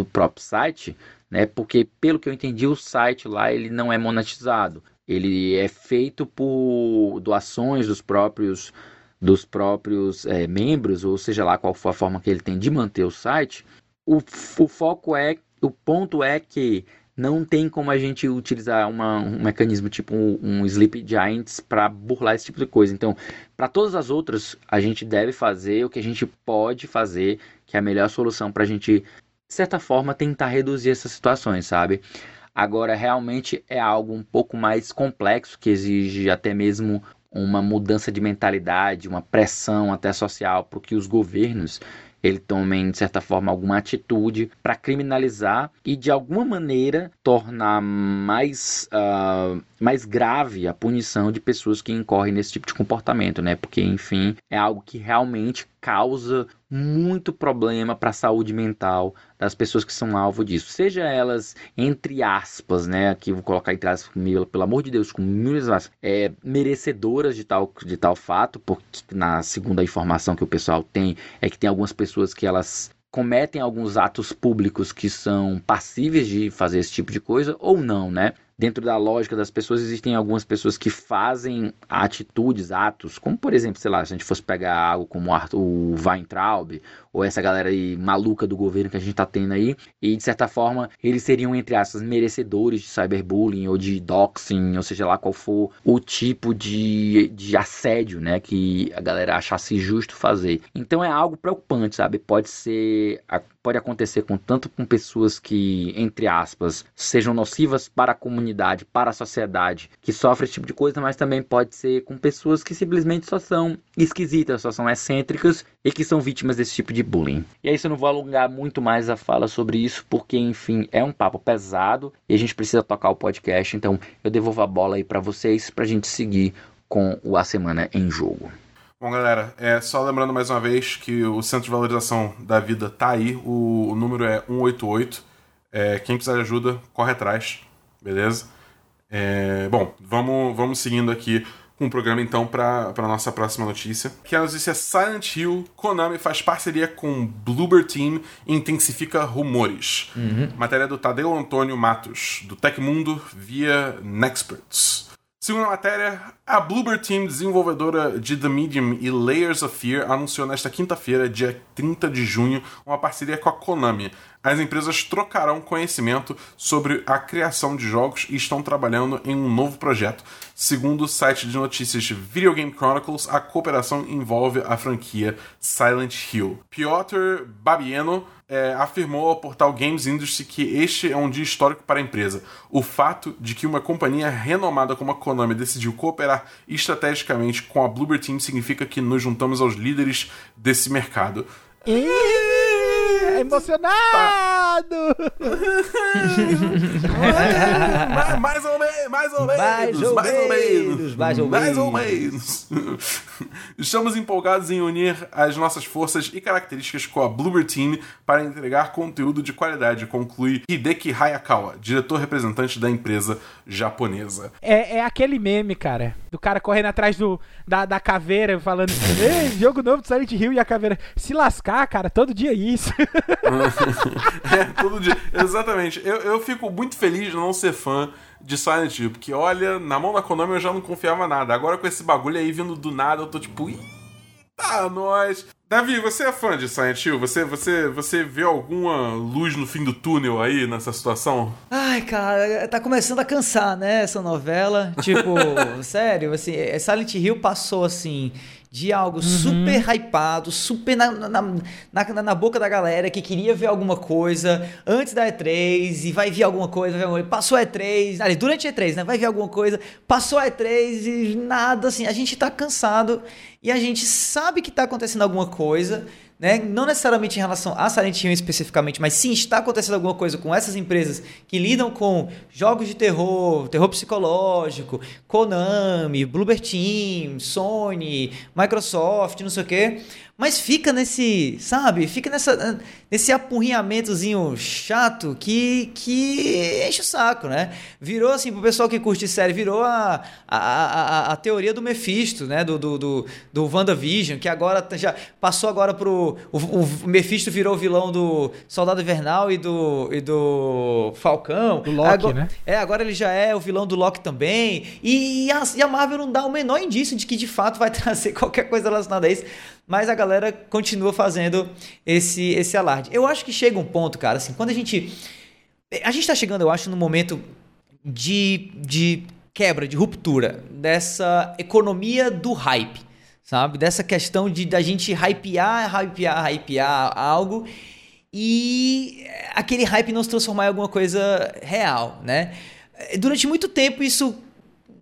o, próprio site, né? Porque pelo que eu entendi, o site lá ele não é monetizado. Ele é feito por doações dos próprios dos próprios é, membros, ou seja lá qual for a forma que ele tem de manter o site. O, o foco é, o ponto é que não tem como a gente utilizar uma, um mecanismo tipo um, um Sleep Giants para burlar esse tipo de coisa. Então, para todas as outras, a gente deve fazer o que a gente pode fazer, que é a melhor solução para a gente de certa forma, tentar reduzir essas situações, sabe? Agora, realmente é algo um pouco mais complexo, que exige até mesmo uma mudança de mentalidade, uma pressão até social para que os governos ele tomem, de certa forma, alguma atitude para criminalizar e, de alguma maneira, tornar mais, uh, mais grave a punição de pessoas que incorrem nesse tipo de comportamento, né? Porque, enfim, é algo que realmente causa muito problema para a saúde mental das pessoas que são alvo disso, seja elas entre aspas, né, aqui vou colocar entre aspas, pelo amor de Deus, com mil aspas, é, merecedoras de tal de tal fato, porque na segunda informação que o pessoal tem é que tem algumas pessoas que elas cometem alguns atos públicos que são passíveis de fazer esse tipo de coisa ou não, né? Dentro da lógica das pessoas, existem algumas pessoas que fazem atitudes, atos, como por exemplo, sei lá, se a gente fosse pegar algo como o Weintraub, ou essa galera aí maluca do governo que a gente tá tendo aí, e de certa forma eles seriam, entre aspas, merecedores de cyberbullying ou de doxing, ou seja lá qual for o tipo de, de assédio, né, que a galera achasse justo fazer. Então é algo preocupante, sabe? Pode ser pode acontecer com tanto com pessoas que, entre aspas, sejam nocivas para a comunidade, para a sociedade, que sofrem esse tipo de coisa, mas também pode ser com pessoas que simplesmente só são esquisitas, só são excêntricas e que são vítimas desse tipo de bullying. E aí eu não vou alongar muito mais a fala sobre isso, porque enfim, é um papo pesado e a gente precisa tocar o podcast, então eu devolvo a bola aí para vocês pra gente seguir com o A Semana em Jogo. Bom, galera, é só lembrando mais uma vez que o Centro de Valorização da Vida tá aí, o, o número é 188. É, quem de ajuda, corre atrás, beleza? É, bom, vamos, vamos seguindo aqui com o programa então para a nossa próxima notícia. Que a notícia é Silent Hill, Konami faz parceria com Bloober Team e intensifica rumores. Matéria do Tadeu Antônio Matos, do Tecmundo, via Nexperts. Segundo a matéria, a Bloober Team, desenvolvedora de The Medium e Layers of Fear, anunciou nesta quinta-feira, dia 30 de junho, uma parceria com a Konami. As empresas trocarão conhecimento sobre a criação de jogos e estão trabalhando em um novo projeto. Segundo o site de notícias Video Game Chronicles, a cooperação envolve a franquia Silent Hill. Piotr Babieno é, afirmou ao portal Games Industry que este é um dia histórico para a empresa. O fato de que uma companhia renomada como a Konami decidiu cooperar estrategicamente com a Bloober Team significa que nos juntamos aos líderes desse mercado. É emocionado! Ma- mais ou menos, mais ou menos, Mais ou mais ou menos, menos, mais ou mais ou menos. menos. Estamos empolgados em unir as nossas forças e características com a Bloober Team para entregar conteúdo de qualidade, conclui Hideki Hayakawa, diretor representante da empresa japonesa. É, é aquele meme, cara. Do cara correndo atrás do, da, da caveira, falando: Ei, jogo novo do Silent Hill e a caveira. Se lascar, cara, todo dia é isso. É, todo dia. Exatamente. Eu, eu fico muito feliz de não ser fã de Silent Hill, porque olha, na mão da Konami eu já não confiava nada. Agora com esse bagulho aí vindo do nada, eu tô tipo, eita, nós. Davi, você é fã de Silent Hill? Você, você, você vê alguma luz no fim do túnel aí nessa situação? Ai, cara, tá começando a cansar, né, essa novela. Tipo, sério, assim, é, Silent Hill passou, assim, de algo super hypado, super na, na, na, na boca da galera que queria ver alguma coisa antes da E3 e vai vir alguma coisa, vai coisa. passou a E3, ali, durante a E3, né, vai vir alguma coisa, passou a E3 e nada, assim, a gente tá cansado e a gente sabe que tá acontecendo alguma coisa, né? Não necessariamente em relação a Silent Hill especificamente, mas sim está acontecendo alguma coisa com essas empresas que lidam com jogos de terror, terror psicológico, Konami, Bloober Team, Sony, Microsoft, não sei o quê. Mas fica nesse, sabe? Fica nessa, nesse apurrinhamentozinho chato que, que enche o saco, né? Virou assim, pro pessoal que curte série, virou a, a, a, a teoria do Mephisto, né? Do, do, do, do WandaVision, que agora já passou agora pro. O, o Mephisto virou o vilão do Soldado Invernal e do, e do Falcão. Do Loki, agora, né? É, agora ele já é o vilão do Loki também. E, a, e a Marvel não dá o menor indício de que de fato vai trazer qualquer coisa relacionada a isso. Mas a galera continua fazendo esse, esse alarde. Eu acho que chega um ponto, cara, assim, quando a gente. A gente tá chegando, eu acho, no momento de, de quebra, de ruptura dessa economia do hype, sabe? Dessa questão de da gente hypear, hypear, hypear algo e aquele hype não se transformar em alguma coisa real, né? Durante muito tempo isso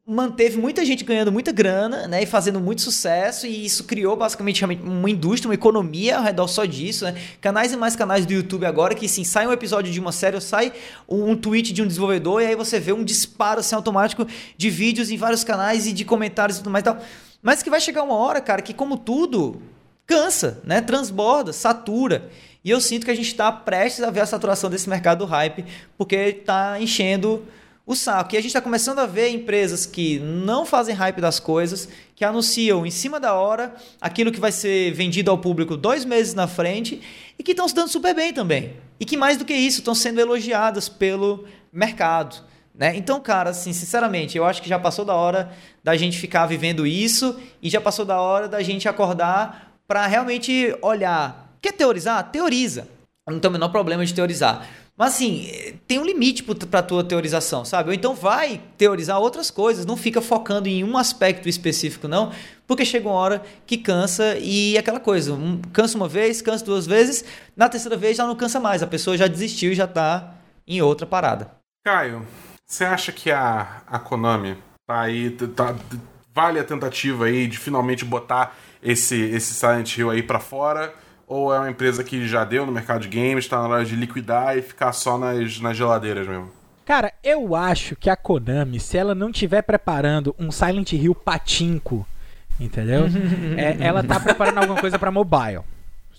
manteve muita gente ganhando muita grana, né, e fazendo muito sucesso, e isso criou basicamente uma indústria, uma economia ao redor só disso, né? Canais e mais canais do YouTube agora que sim, sai um episódio de uma série, ou sai um tweet de um desenvolvedor e aí você vê um disparo assim automático de vídeos em vários canais e de comentários e tudo mais e tal. Mas que vai chegar uma hora, cara, que como tudo cansa, né? Transborda, satura. E eu sinto que a gente está prestes a ver a saturação desse mercado do hype, porque está enchendo o saco. E a gente está começando a ver empresas que não fazem hype das coisas, que anunciam em cima da hora aquilo que vai ser vendido ao público dois meses na frente e que estão se dando super bem também. E que mais do que isso, estão sendo elogiadas pelo mercado. Né? Então, cara, assim, sinceramente, eu acho que já passou da hora da gente ficar vivendo isso e já passou da hora da gente acordar para realmente olhar. Quer teorizar? Teoriza. Não tem o menor problema de teorizar. Mas assim, tem um limite para tua teorização, sabe? Ou então vai teorizar outras coisas, não fica focando em um aspecto específico, não, porque chega uma hora que cansa e é aquela coisa, um, cansa uma vez, cansa duas vezes, na terceira vez já não cansa mais, a pessoa já desistiu e já tá em outra parada. Caio, você acha que a, a Konami tá aí, tá, vale a tentativa aí de finalmente botar esse, esse Silent Hill aí para fora? Ou é uma empresa que já deu no mercado de games, tá na hora de liquidar e ficar só nas, nas geladeiras mesmo? Cara, eu acho que a Konami, se ela não tiver preparando um Silent Hill patinco, entendeu? é, ela tá preparando alguma coisa para mobile.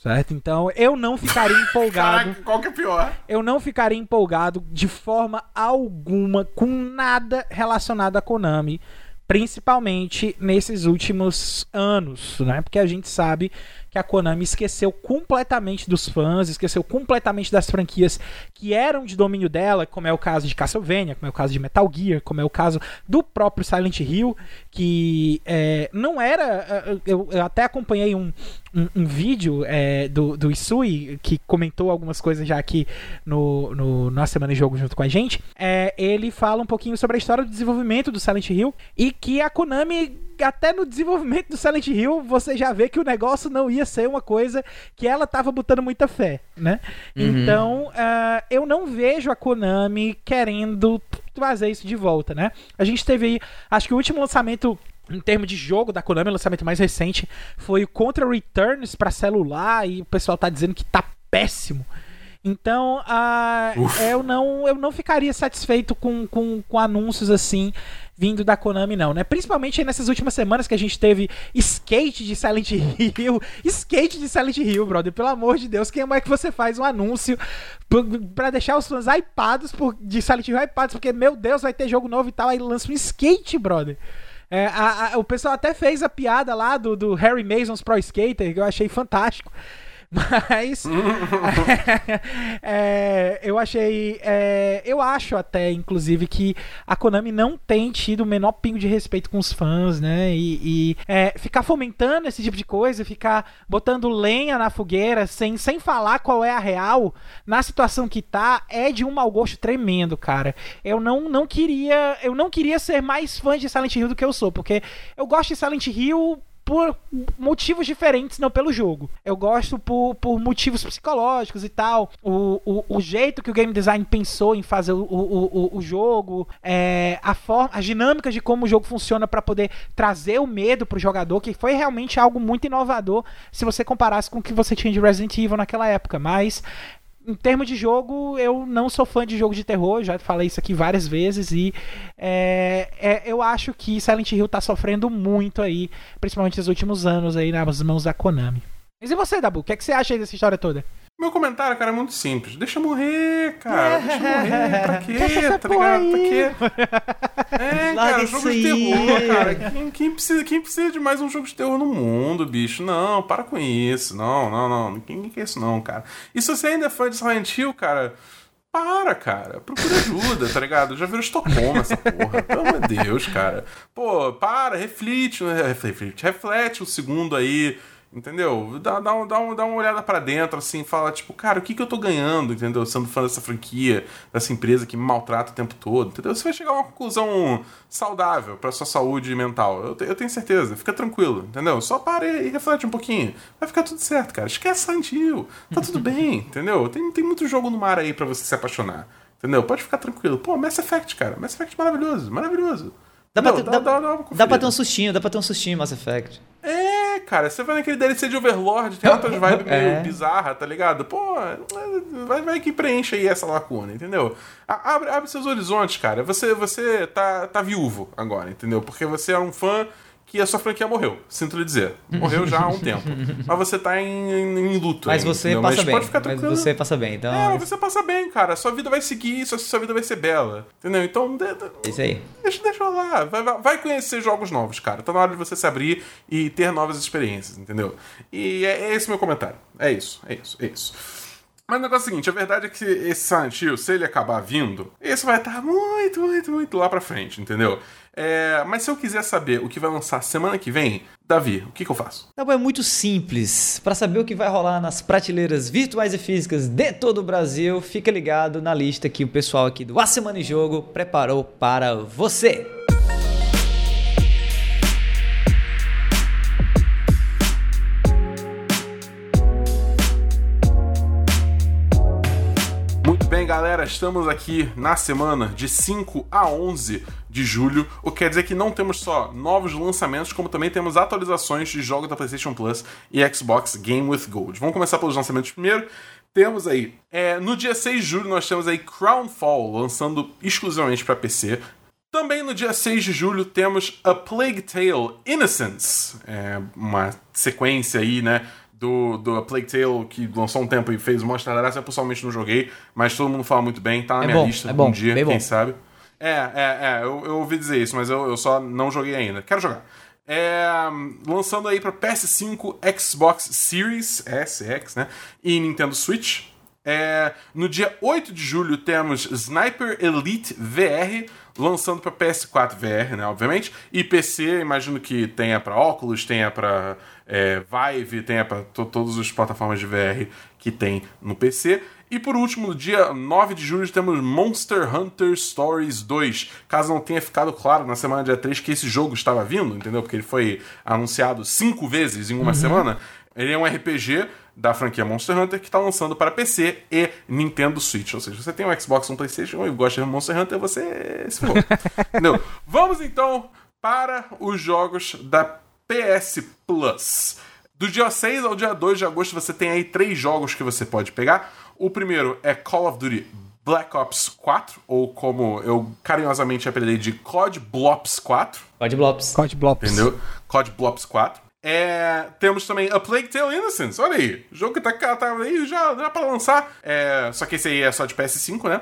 certo? Então eu não ficaria empolgado. Caraca, qual que é pior? Eu não ficaria empolgado de forma alguma com nada relacionado a Konami, principalmente nesses últimos anos, né? Porque a gente sabe que a Konami esqueceu completamente dos fãs, esqueceu completamente das franquias que eram de domínio dela, como é o caso de Castlevania, como é o caso de Metal Gear, como é o caso do próprio Silent Hill, que é, não era. É, eu, eu, até acompanhei um, um, um vídeo é, do, do Isui, que comentou algumas coisas já aqui no, no, na Semana de Jogo junto com a gente. É, ele fala um pouquinho sobre a história do desenvolvimento do Silent Hill e que a Konami até no desenvolvimento do Silent Hill, você já vê que o negócio não ia ser uma coisa que ela tava botando muita fé, né? Uhum. Então, uh, eu não vejo a Konami querendo trazer isso de volta, né? A gente teve aí, acho que o último lançamento em termos de jogo da Konami, o lançamento mais recente foi o Contra Returns para celular e o pessoal tá dizendo que tá péssimo. Então, eu, não, eu não ficaria satisfeito com, com, com anúncios assim vindo da Konami, não, né? Principalmente nessas últimas semanas que a gente teve skate de Silent Hill. skate de Silent Hill, brother. Pelo amor de Deus, quem é que você faz um anúncio para deixar os fãs hypados por, de Silent Hill hypados? Porque, meu Deus, vai ter jogo novo e tal. Aí lança um skate, brother. É, a, a, o pessoal até fez a piada lá do, do Harry Mason's Pro Skater, que eu achei fantástico. Mas é, eu achei. É, eu acho até, inclusive, que a Konami não tem tido o menor pingo de respeito com os fãs, né? E, e é, ficar fomentando esse tipo de coisa, ficar botando lenha na fogueira sem, sem falar qual é a real, na situação que tá, é de um mau gosto tremendo, cara. Eu não, não queria. Eu não queria ser mais fã de Silent Hill do que eu sou, porque eu gosto de Silent Hill por motivos diferentes, não pelo jogo. Eu gosto por, por motivos psicológicos e tal. O, o, o jeito que o game design pensou em fazer o, o, o, jogo, é, a forma, as dinâmicas de como o jogo funciona para poder trazer o medo pro jogador, que foi realmente algo muito inovador se você comparasse com o que você tinha de Resident Evil naquela época. Mas em termos de jogo, eu não sou fã de jogo de terror, já falei isso aqui várias vezes, e é, é, eu acho que Silent Hill tá sofrendo muito aí, principalmente nos últimos anos aí nas mãos da Konami. Mas e você, Dabu? O que, é que você acha aí dessa história toda? Meu comentário, cara, é muito simples. Deixa morrer, cara. Deixa morrer. Pra quê? Tá ligado? Pra quê? É, cara, jogo de terror, cara. Quem, quem, precisa, quem precisa de mais um jogo de terror no mundo, bicho? Não, para com isso. Não, não, não. Quem quer isso, não, cara. E se você ainda é fã de Silent Hill, cara. Para, cara. Procura ajuda, tá ligado? Já virou Estocolmo essa porra. Pelo amor de Deus, cara. Pô, para, reflete, reflete, reflete um segundo aí Entendeu? Dá, dá, dá, dá uma olhada para dentro, assim, fala, tipo, cara, o que, que eu tô ganhando, entendeu? Sendo fã dessa franquia, dessa empresa que me maltrata o tempo todo, entendeu? Você vai chegar a uma conclusão saudável para sua saúde mental. Eu, eu, tenho certeza, fica tranquilo, entendeu? Só pare e reflete um pouquinho. Vai ficar tudo certo, cara. Esquece Silent Hill. Tá tudo bem, entendeu? Tem, tem muito jogo no mar aí para você se apaixonar. Entendeu? Pode ficar tranquilo. Pô, Mass Effect, cara. Mass Effect maravilhoso, maravilhoso. Dá, pra, dá, dá, dá, dá pra ter um sustinho, dá pra ter um sustinho Mass Effect. É, cara, você vai naquele DLC de Overlord, tem outras vibes é. meio bizarra, tá ligado? Pô, vai, vai que preenche aí essa lacuna, entendeu? Abre, abre seus horizontes, cara. Você, você tá, tá viúvo agora, entendeu? Porque você é um fã que a sua franquia morreu, sinto lhe dizer. Morreu já há um tempo. Mas você tá em, em, em luto. Mas você entendeu? passa mas bem. Pode ficar tranquilo. Mas você passa bem, então. É, você passa bem, cara. Sua vida vai seguir, sua, sua vida vai ser bela. Entendeu? Então. De, de, Isso aí. Deixa, deixa lá. Vai, vai conhecer jogos novos, cara. Tá na hora de você se abrir e ter novas experiências, entendeu? E é, é esse meu comentário. É isso, é isso, é isso. Mas o negócio é o seguinte, a verdade é que esse Silent Hill, se ele acabar vindo, esse vai estar muito, muito, muito lá pra frente, entendeu? É, mas se eu quiser saber o que vai lançar semana que vem, Davi, o que, que eu faço? Tá bom, é muito simples. Para saber o que vai rolar nas prateleiras virtuais e físicas de todo o Brasil, fica ligado na lista que o pessoal aqui do A Semana em Jogo preparou para você. Galera, estamos aqui na semana de 5 a 11 de julho, o que quer dizer que não temos só novos lançamentos, como também temos atualizações de jogos da PlayStation Plus e Xbox Game with Gold. Vamos começar pelos lançamentos primeiro. Temos aí, é, no dia 6 de julho, nós temos aí Crownfall lançando exclusivamente para PC. Também no dia 6 de julho temos A Plague Tale Innocence, é, uma sequência aí, né, do, do Plague Tale, que lançou um tempo e fez um monte de eu pessoalmente não joguei, mas todo mundo fala muito bem, tá na É minha bom, lista é bom, um dia, quem bom. sabe. É, é, é, eu, eu ouvi dizer isso, mas eu, eu só não joguei ainda. Quero jogar. É, lançando aí pra PS5, Xbox Series S, X, né? E Nintendo Switch. É, no dia 8 de julho temos Sniper Elite VR, lançando para PS4 VR, né, obviamente, e PC, imagino que tenha para Oculus, tenha para é, Vive, tenha para todas as plataformas de VR que tem no PC. E por último, no dia 9 de julho temos Monster Hunter Stories 2. Caso não tenha ficado claro na semana dia 3 que esse jogo estava vindo, entendeu? Porque ele foi anunciado cinco vezes em uma semana. Ele é um RPG da franquia Monster Hunter que está lançando para PC e Nintendo Switch. Ou seja, você tem um Xbox, um PlayStation e gosta de Monster Hunter, você se. Entendeu? Vamos então para os jogos da PS Plus. Do dia 6 ao dia 2 de agosto você tem aí três jogos que você pode pegar. O primeiro é Call of Duty Black Ops 4, ou como eu carinhosamente apelidei de COD Blops 4. Pode Blops. Code Blops. Entendeu? COD Blops 4. É, temos também A Plague Tale Innocence, olha aí. Jogo que tá, tá aí já, já pra lançar. É, só que esse aí é só de PS5, né?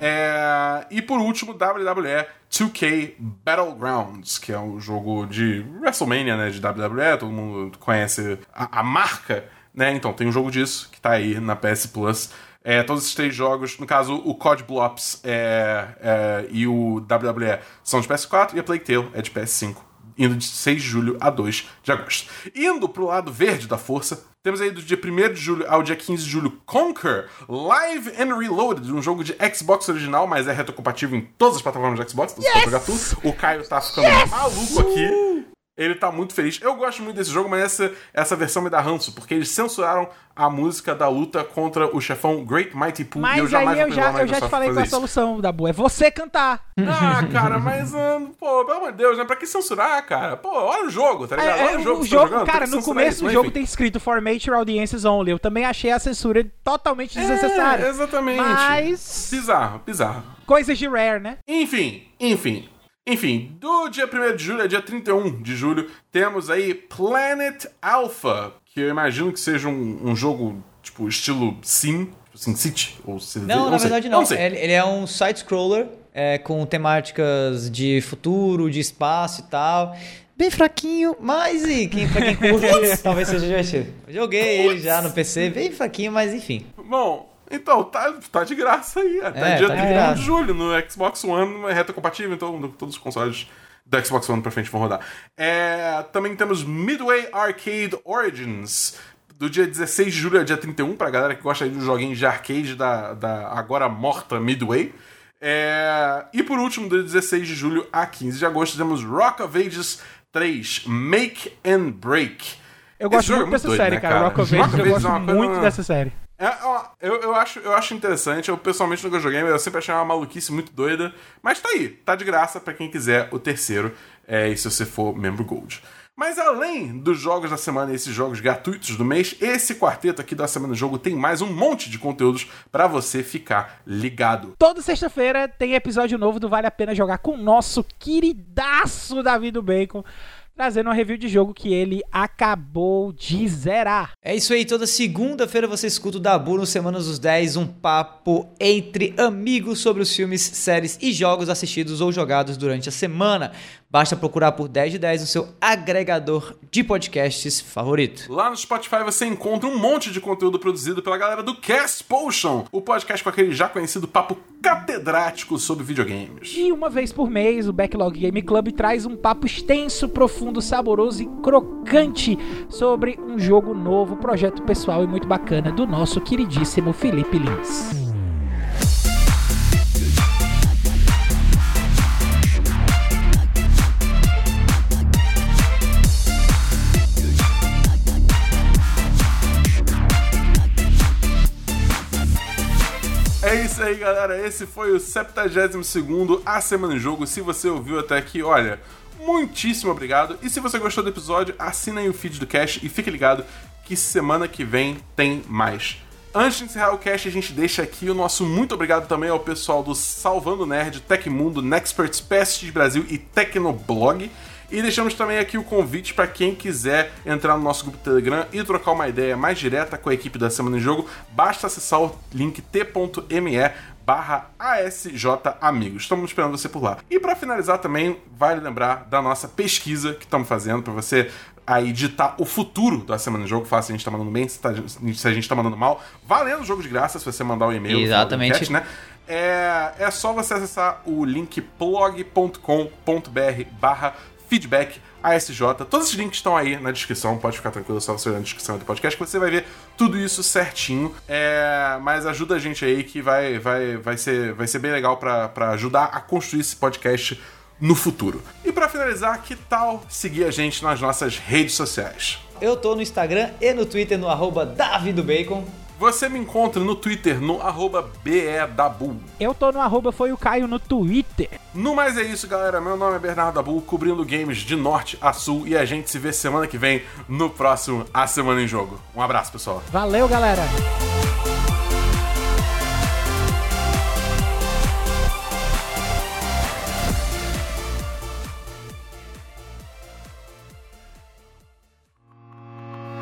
É, e por último, WWE 2K Battlegrounds, que é um jogo de WrestleMania, né? De WWE, todo mundo conhece a, a marca, né? Então tem um jogo disso que tá aí na PS Plus. É, todos esses três jogos, no caso, o COD Blops é, é, e o WWE são de PS4 e a Plague Tale é de PS5 indo de 6 de julho a 2 de agosto. Indo pro lado verde da força, temos aí do dia 1 de julho ao dia 15 de julho Conquer Live and Reloaded, um jogo de Xbox original, mas é retrocompatível em todas as plataformas de Xbox, então você pode jogar tudo. O Caio tá ficando maluco aqui. Ele tá muito feliz. Eu gosto muito desse jogo, mas essa, essa versão me dá ranço, porque eles censuraram a música da luta contra o chefão Great Mighty Pooh e eu Mas jamais aí eu já, eu já te falei qual a isso. solução da boa. É você cantar. Ah, cara, mas, ah, pô, pelo amor de Deus, né? Pra que censurar, cara? Pô, olha o jogo, tá ligado? É, olha é, o jogo o que você tá jogo, jogando. cara, no começo isso, do mas jogo tem escrito For Mature Audiences Only. Eu também achei a censura totalmente desnecessária. É, exatamente. Mas. Bizarro, bizarro. Coisas de Rare, né? Enfim, enfim. Enfim, do dia 1 de julho a dia 31 de julho, temos aí Planet Alpha, que eu imagino que seja um, um jogo, tipo, estilo Sim, tipo Sim City, ou CZ, Não, na sei. verdade não. sei. Ele, ele é um side-scroller é, com temáticas de futuro, de espaço e tal. Bem fraquinho, mas e quem, pra quem curte, talvez seja divertido. Joguei ele já no PC, bem fraquinho, mas enfim. Bom, então, tá, tá de graça aí. Até É, dia tá de 31 graça. de julho no Xbox One, é retrocompatível, então todos os consoles do Xbox One pra frente vão rodar. É, também temos Midway Arcade Origins, do dia 16 de julho ao dia 31, pra galera que gosta aí dos joguinhos de arcade da, da agora morta Midway. É, e por último, do dia 16 de julho a 15 de agosto, temos Rock of Ages 3, Make and Break. Eu gosto é muito dessa doido, série, né, cara. Rock of Ages, eu é gosto coisa- muito dessa série. É, ó, eu, eu, acho, eu acho interessante, eu pessoalmente nunca joguei, eu sempre achei uma maluquice muito doida. Mas tá aí, tá de graça pra quem quiser o terceiro, é, e se você for membro Gold. Mas além dos jogos da semana e esses jogos gratuitos do mês, esse quarteto aqui da Semana do Jogo tem mais um monte de conteúdos pra você ficar ligado. Toda sexta-feira tem episódio novo do Vale a Pena Jogar com o nosso queridaço Davi do Bacon, trazendo uma review de jogo que ele acabou de zerar. É isso aí, toda segunda-feira você escuta o Dabu no Semanas dos 10, um papo entre amigos sobre os filmes, séries e jogos assistidos ou jogados durante a semana. Basta procurar por 10 de 10 no seu agregador de podcasts favorito. Lá no Spotify você encontra um monte de conteúdo produzido pela galera do Cast Potion, o podcast com aquele já conhecido papo catedrático sobre videogames. E uma vez por mês, o Backlog Game Club traz um papo extenso, profundo, saboroso e crocante sobre um jogo novo, projeto pessoal e muito bacana do nosso queridíssimo Felipe Lins. Aí, galera. Esse foi o 72 A Semana em Jogo. Se você ouviu até aqui, olha, muitíssimo obrigado. E se você gostou do episódio, assina aí o feed do Cash e fique ligado que semana que vem tem mais. Antes de encerrar o cast, a gente deixa aqui o nosso muito obrigado também ao pessoal do Salvando Nerd, Tecmundo, Nexperts, PSX Brasil e Tecnoblog. E deixamos também aqui o convite para quem quiser entrar no nosso grupo Telegram e trocar uma ideia mais direta com a equipe da Semana em Jogo, basta acessar o link t.me barra ASJ Amigos. Estamos esperando você por lá. E para finalizar também, vale lembrar da nossa pesquisa que estamos fazendo para você aí ditar o futuro da semana de jogo. Fala se a gente tá mandando bem, se, tá, se a gente tá mandando mal. Valendo o jogo de graça se você mandar um e-mail. Exatamente. Enquete, né? É, é só você acessar o link blog.com.br barra feedback ASJ. Todos esses links estão aí na descrição, pode ficar tranquilo, só você olhar na descrição do podcast que você vai ver tudo isso certinho. É, mas ajuda a gente aí que vai, vai, vai, ser, vai ser bem legal para ajudar a construir esse podcast no futuro. E para finalizar, que tal seguir a gente nas nossas redes sociais? Eu tô no Instagram e no Twitter no arroba davidobacon. Você me encontra no Twitter no arroba BEDabu. Eu tô no arroba foi o Caio no Twitter. No mais é isso, galera. Meu nome é Bernardo Dabu, cobrindo games de norte a sul e a gente se vê semana que vem no próximo A Semana em Jogo. Um abraço, pessoal. Valeu, galera.